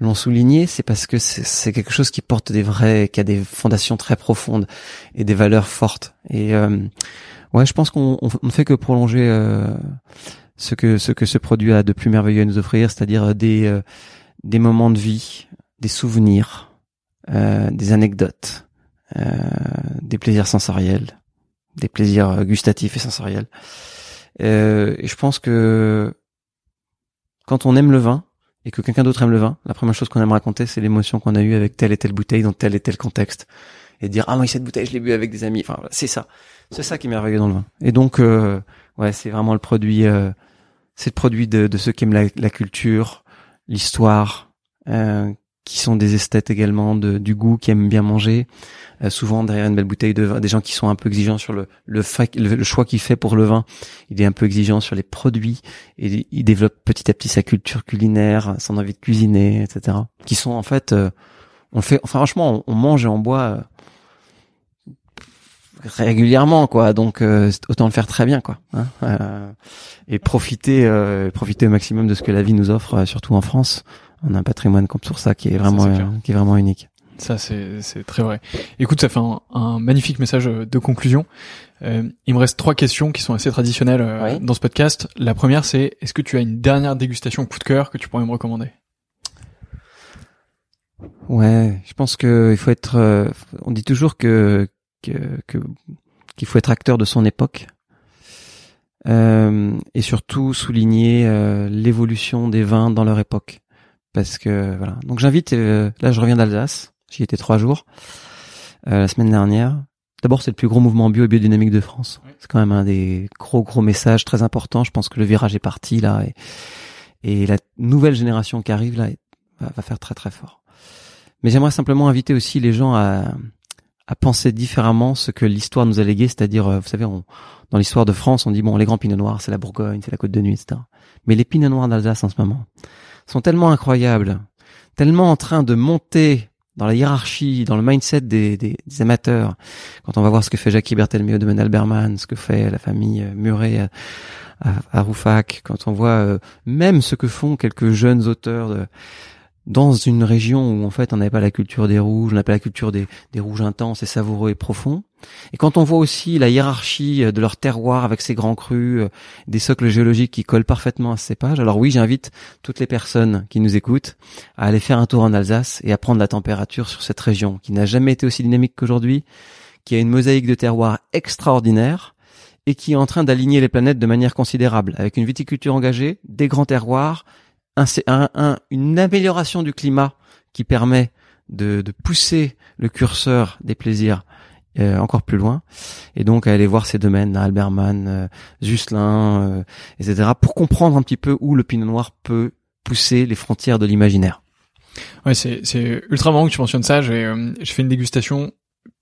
l'ont souligné, c'est parce que c'est quelque chose qui porte des vrais, qui a des fondations très profondes et des valeurs fortes. Et euh, ouais, je pense qu'on ne fait que prolonger euh, ce que ce produit a de plus merveilleux à nous offrir, c'est-à-dire euh, des moments de vie, des souvenirs, des anecdotes, des plaisirs sensoriels, des plaisirs gustatifs et sensoriels. et je pense que quand on aime le vin, et que quelqu'un d'autre aime le vin, la première chose qu'on aime raconter, c'est l'émotion qu'on a eue avec telle et telle bouteille dans tel et tel contexte. Et dire, ah moi, cette bouteille, je l'ai bu avec des amis. Enfin, c'est ça. C'est ça qui est merveilleux dans le vin. Et donc, euh, ouais, c'est vraiment le produit, euh, c'est le produit de, de, ceux qui aiment la, la culture, l'histoire, euh, qui sont des esthètes également, de, du goût, qui aiment bien manger. Euh, souvent derrière une belle bouteille de vin, des gens qui sont un peu exigeants sur le le, le, choix qu'il fait pour le vin. Il est un peu exigeant sur les produits et il développe petit à petit sa culture culinaire, son envie de cuisiner, etc. Qui sont en fait, euh, on fait, franchement, on, mange et on boit euh, régulièrement quoi donc autant le faire très bien quoi hein, et profiter profiter au maximum de ce que la vie nous offre surtout en France on a un patrimoine comme sur ça qui est vraiment qui est vraiment unique ça, c'est, très vrai. Écoute, ça fait un, magnifique message de conclusion. Euh, il me reste trois questions qui sont assez traditionnelles euh, dans ce podcast. La première, c'est est-ce que tu as une dernière dégustation coup de cœur que tu pourrais me recommander? Ouais, je pense que il faut être. Euh, on dit toujours que qu'il faut être acteur de son époque. et surtout souligner l'évolution des vins dans leur époque parce que voilà donc j'invite là je reviens d'Alsace J'y étais trois jours euh, la semaine dernière. D'abord, c'est le plus gros mouvement bio et biodynamique de France. C'est quand même un des gros gros messages très importants. Je pense que le virage est parti là et, et la nouvelle génération qui arrive là va, faire très très fort. Mais j'aimerais simplement inviter aussi les gens à, à penser différemment ce que l'histoire nous a légué, c'est-à-dire, euh, vous savez, on, dans l'histoire de France, on dit bon, les grands pinots noirs, c'est la Bourgogne, c'est la Côte de Nuit, etc. Mais les pinots noirs d'Alsace en ce moment sont tellement incroyables, tellement en train de monter dans la hiérarchie, dans le mindset des, amateurs, quand on va voir ce que fait Jackie Berthelme au domaine Alberman, ce que fait la famille euh, Murray à, à Roufac, quand on voit même ce que font quelques jeunes auteurs de, dans une région où en fait on n'avait pas la culture des rouges, on n'avait pas la culture des, rouges intenses et savoureux et profonds. Et quand on voit aussi la hiérarchie de leur terroir avec ses grands crus, euh, des socles géologiques qui collent parfaitement à ces pages, alors oui, j'invite toutes les personnes qui nous écoutent à aller faire un tour en Alsace et à prendre la température sur cette région qui n'a jamais été aussi dynamique qu'aujourd'hui, qui a une mosaïque de terroirs extraordinaire et qui est en train d'aligner les planètes de manière considérable, avec une viticulture engagée, des grands terroirs, un, une amélioration du climat qui permet de, de pousser le curseur des plaisirs euh, encore plus loin et donc aller voir ces domaines Alberman, euh, Zuslin, euh, etc. pour comprendre un petit peu où le Pinot Noir peut pousser les frontières de l'imaginaire. Ouais, c'est ultra marrant que tu mentionnes ça. J'ai euh, j'ai fait une dégustation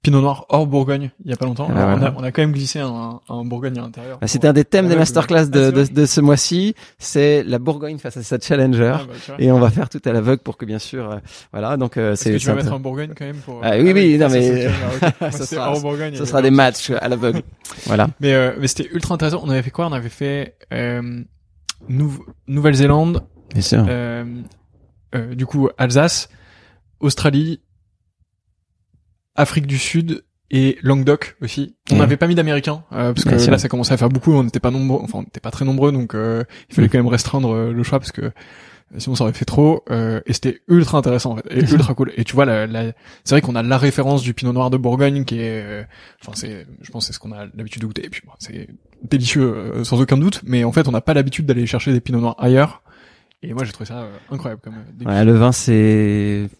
Pinot Noir hors Bourgogne il y a pas longtemps. on, a, on, a, quand même glissé un, un Bourgogne à l'intérieur. Bah, C'était un des thèmes des masterclass de, de, de, ce mois-ci. C'est la Bourgogne face à sa challenger. Ah, bah, et on va faire tout à l'aveugle pour que bien sûr, euh, voilà. Donc euh, c'est. tu vas mettre un Bourgogne quand même pour. Ah, oui oui, non mais. ça sera, Bourgogne, ça sera des matchs à l'aveugle. voilà. Mais euh, mais c'était ultra intéressant. On avait fait quoi? On avait fait euh, Nouvelle-Zélande. Bien sûr. Euh, du coup Alsace, Australie Afrique du Sud et Languedoc aussi. On n'avait pas mis d'Américains euh, parce que là ça commençait à faire beaucoup. On n'était pas nombreux, enfin on n'était pas très nombreux, donc euh, il fallait mm. quand même restreindre euh, le choix parce que sinon ça aurait fait trop. et c'était ultra intéressant en fait, et ultra cool. Et tu vois, la, c'est vrai qu'on a la référence du Pinot Noir de Bourgogne qui est, enfin c'est, je pense c'est ce qu'on a l'habitude de goûter. Et puis bon, c'est délicieux sans aucun doute, mais en fait on n'a pas l'habitude d'aller chercher des Pinot Noirs ailleurs. Et moi j'ai trouvé ça incroyable comme. Ouais, le vin c'est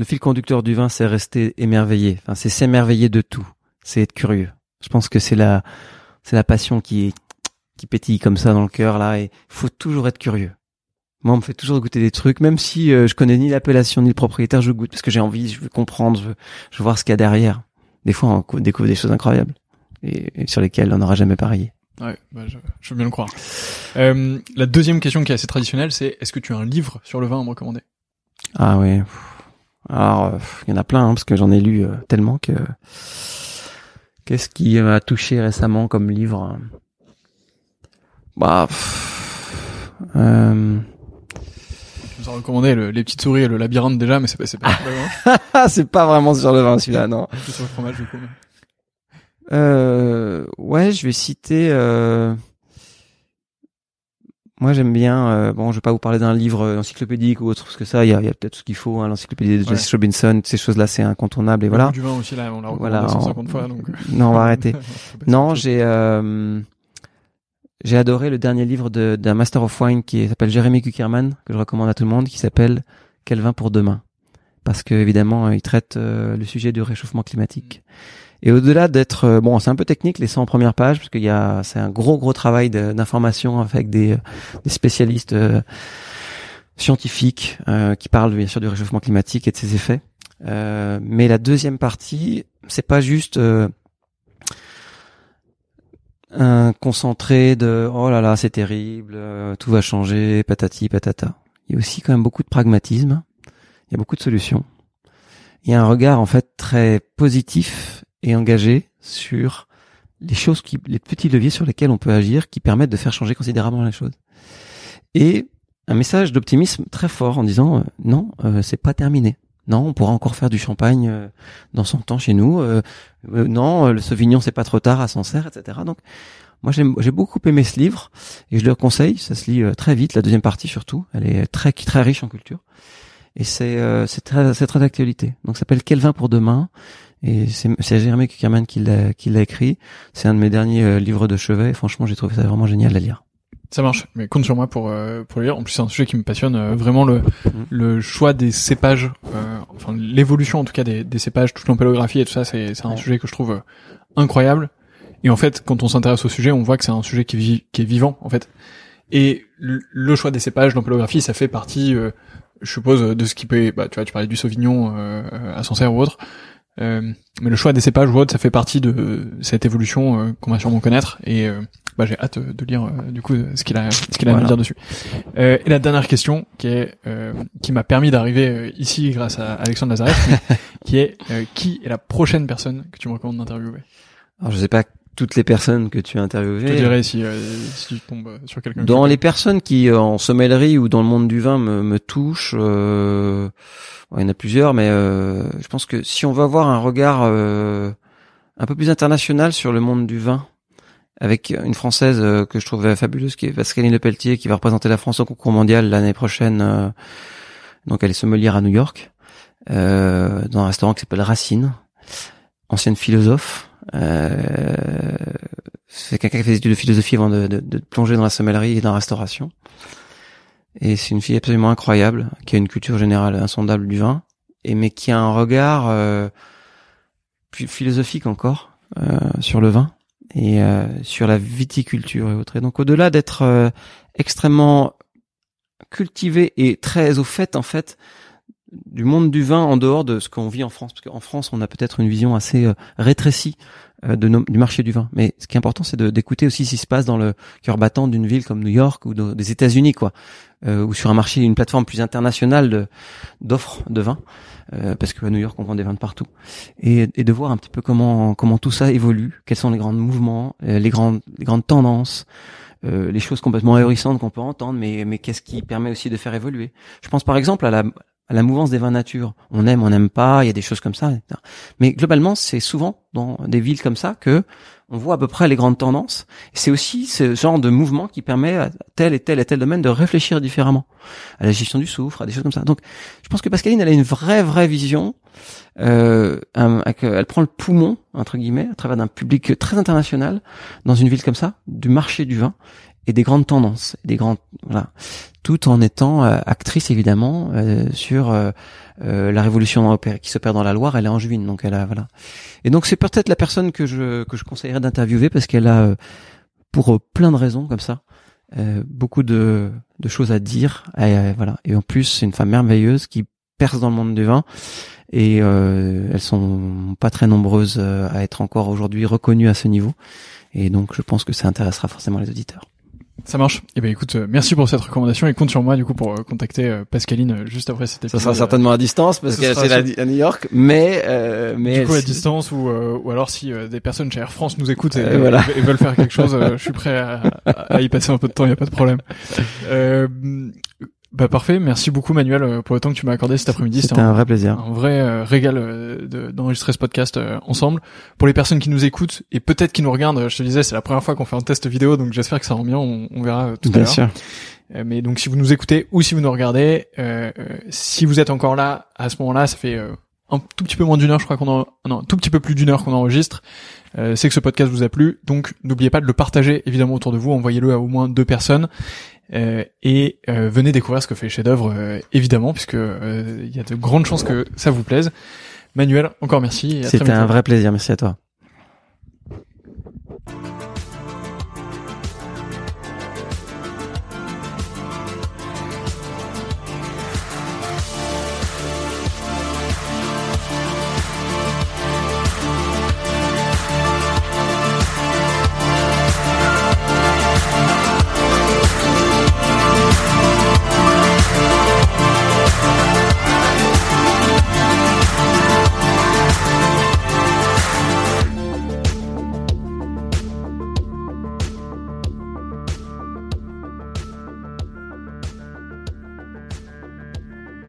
le fil conducteur du vin, c'est rester émerveillé. Enfin, c'est s'émerveiller de tout. C'est être curieux. Je pense que c'est la, c'est la passion qui qui pétille comme ça dans le cœur là. Et faut toujours être curieux. Moi, on me fait toujours goûter des trucs, même si euh, je connais ni l'appellation ni le propriétaire, je goûte parce que j'ai envie, je veux comprendre, je veux, je veux voir ce qu'il y a derrière. Des fois, on découvre des choses incroyables et, sur lesquelles on n'aura jamais parié. Ouais, bah je, je, veux bien le croire. Euh, la deuxième question qui est assez traditionnelle, c'est est-ce que tu as un livre sur le vin à me recommander? Ah ouais. Alors, euh, il y en a plein, hein, parce que j'en ai lu euh, tellement que... Qu'est-ce qui m'a touché récemment comme livre Bah... euh... Je vous ai recommandé les petites souris et le labyrinthe déjà, mais c'est pas, c'est pas c'est pas vraiment sur le vin celui-là, non. C'est sur le fromage du coup. Euh, ouais, je vais citer. Euh, moi, j'aime bien. Euh, bon, je vais pas vous parler d'un livre euh, encyclopédique ou autre, parce que ça, il y a, y a peut-être ce qu'il faut. Hein, L'encyclopédie de Jesse Robinson, ces choses-là, c'est incontournable. Et Le voilà. Du vin aussi, là, on l'a voilà, 150 fois. Donc... Euh. Non, on va arrêter. non, j'ai j'ai adoré le dernier livre d'un Master of Wine qui s'appelle Jeremy Kuckerman, que je recommande à tout le monde, qui s'appelle Quel vin pour demain, parce que évidemment, il traite le sujet du réchauffement climatique. Et au-delà d'être euh, bon, c'est un peu technique les 100 premières pages parce qu'il y a c'est un gros gros travail d'information avec des, des spécialistes euh, scientifiques euh, qui parlent bien sûr du réchauffement climatique et de ses effets. Euh, mais la deuxième partie, c'est pas juste un concentré de oh là là c'est terrible, tout va changer, patati patata. Il y a aussi quand même beaucoup de pragmatisme. Il y a beaucoup de solutions. Il y a un regard en fait très positif et engagé sur les choses qui, les petits leviers sur lesquels on peut agir qui permettent de faire changer considérablement les choses. Et un message d'optimisme très fort en disant euh, non, euh, c'est pas terminé. Non, on pourra encore faire du champagne euh, dans son temps chez nous. non, le Sauvignon c'est pas trop tard à Sancerre, etc. Donc moi j'ai beaucoup aimé ce livre et je le conseille. Ça se lit très vite, la deuxième partie surtout. Elle est très très riche en culture et c'est c'est très c'est très d'actualité. Donc ça s'appelle Quel vin pour demain? Et c'est Jérémy Kuckerman qui l'a écrit. C'est un de mes derniers euh, livres de chevet. Et franchement, j'ai trouvé ça vraiment génial à lire. Ça marche, mais compte sur moi pour euh, pour lire. En plus, c'est un sujet qui me passionne euh, vraiment le mhm. le choix des cépages, enfin l'évolution en tout cas des, des cépages, toute l'ampélographie et tout ça. C'est c'est un sujet que je trouve incroyable. Et en fait, quand on s'intéresse au sujet, on voit que c'est un sujet qui vit, qui est vivant en fait. Et le, choix des cépages, l'ampélographie, ça fait partie, je suppose, de ce qui peut. Bah, tu vois, tu parlais du Sauvignon à Sancerre ou autre. Euh, mais le choix des cépages ou autre, ça fait partie de cette évolution euh, qu'on va sûrement connaître. Et euh, bah, j'ai hâte de lire du coup ce qu'il a ce qu'il a à dire dessus. et la dernière question qui est qui m'a permis d'arriver ici grâce à Alexandre Lazareff, qui est qui est la prochaine personne que tu me recommandes d'interviewer? Alors je sais pas toutes les personnes que tu as interviewées. Je te dirais si, euh, si tu tombes sur quelqu'un. Dans les personnes qui, en sommellerie ou dans le monde du vin, me, me touchent, euh, il y en a plusieurs, mais euh, je pense que si on veut avoir un regard euh, un peu plus international sur le monde du vin, avec une française euh, que je trouve fabuleuse, qui est Pascaline Lepelletier, qui va représenter la France au concours mondial l'année prochaine. Euh, donc elle est sommelière à New York, euh, dans un restaurant qui s'appelle Racine, ancienne philosophe. C'est quelqu'un qui fait des études de philosophie avant de, de, de, plonger dans la sommellerie et dans la restauration. Et c'est une fille absolument incroyable, qui a une culture générale insondable du vin, et mais qui a un regard plus philosophique encore sur le vin et euh, sur la viticulture et autres. Et donc au-delà d'être euh, extrêmement cultivé et très au fait en fait du monde du vin en dehors de ce qu'on vit en France, parce qu'en France on a peut-être une vision assez euh, rétrécie de du marché du vin. Mais ce qui est important, c'est d'écouter aussi ce qui se passe dans le cœur battant d'une ville comme New York ou des États-Unis, quoi, ou sur un marché, une plateforme plus internationale d'offres de, vin. Euh, parce qu'à New York on vend des vins de partout, et, de voir un petit peu comment comment tout ça évolue, quels sont les grands mouvements, euh, les grandes les grandes tendances, euh, les choses complètement ahurissantes qu'on peut entendre, mais mais qu'est-ce qui permet aussi de faire évoluer. Je pense par exemple à la à la mouvance des vins nature. On aime, on n'aime pas, il y a des choses comme ça. Mais globalement, c'est souvent dans des villes comme ça que on voit à peu près les grandes tendances. C'est aussi ce genre de mouvement qui permet à tel et tel et tel domaine de réfléchir différemment à la gestion du soufre, à des choses comme ça. Donc, je pense que Pascaline, elle a une vraie, vraie vision. Euh, elle prend le poumon entre guillemets à travers d'un public très international dans une ville comme ça, du marché du vin et des grandes tendances, des grandes voilà, tout en étant euh, actrice évidemment euh, sur euh, la révolution qui s'opère dans la Loire. Elle est angevine, donc elle a voilà. Et donc c'est peut-être la personne que je que je conseillerais d'interviewer parce qu'elle a pour plein de raisons comme ça beaucoup de, de choses à dire. Et, voilà. Et en plus c'est une femme merveilleuse qui perce dans le monde du vin et elles sont pas très nombreuses à être encore aujourd'hui reconnues à ce niveau. Et donc je pense que ça intéressera forcément les auditeurs. Ça marche. Eh ben écoute, euh, merci pour cette recommandation et compte sur moi du coup pour euh, contacter euh, Pascaline juste après cet épisode. Ça sera certainement à distance parce qu'elle c'est à New York, mais mais du coup à distance ou ou alors si des personnes chez Air France nous écoutent et, veulent faire quelque chose, je suis prêt à, à, y passer un peu de temps, il y a pas de problème. Bah parfait, merci beaucoup Manuel euh, pour le temps que tu m'as accordé cet après-midi. C'était un, vrai plaisir. Un vrai euh, régal euh, d'enregistrer ce podcast ensemble. Pour les personnes qui nous écoutent et peut-être qui nous regardent, je te disais c'est la première fois qu'on fait un test vidéo, donc j'espère que ça rend bien. On, on verra tout bien à l'heure. Sûr. mais donc si vous nous écoutez ou si vous nous regardez, si vous êtes encore là à ce moment-là, ça fait un tout petit peu moins d'une heure, je crois qu'on en... non, un tout petit peu plus d'une heure qu'on enregistre. c'est que ce podcast vous a plu, donc n'oubliez pas de le partager évidemment autour de vous, envoyez-le à au moins deux personnes. Euh, et euh, venez découvrir ce que fait Chef d'œuvre euh, évidemment puisque euh, il y a de grandes chances que ça vous plaise. Manuel, encore merci. C'était un vrai plaisir, merci à toi.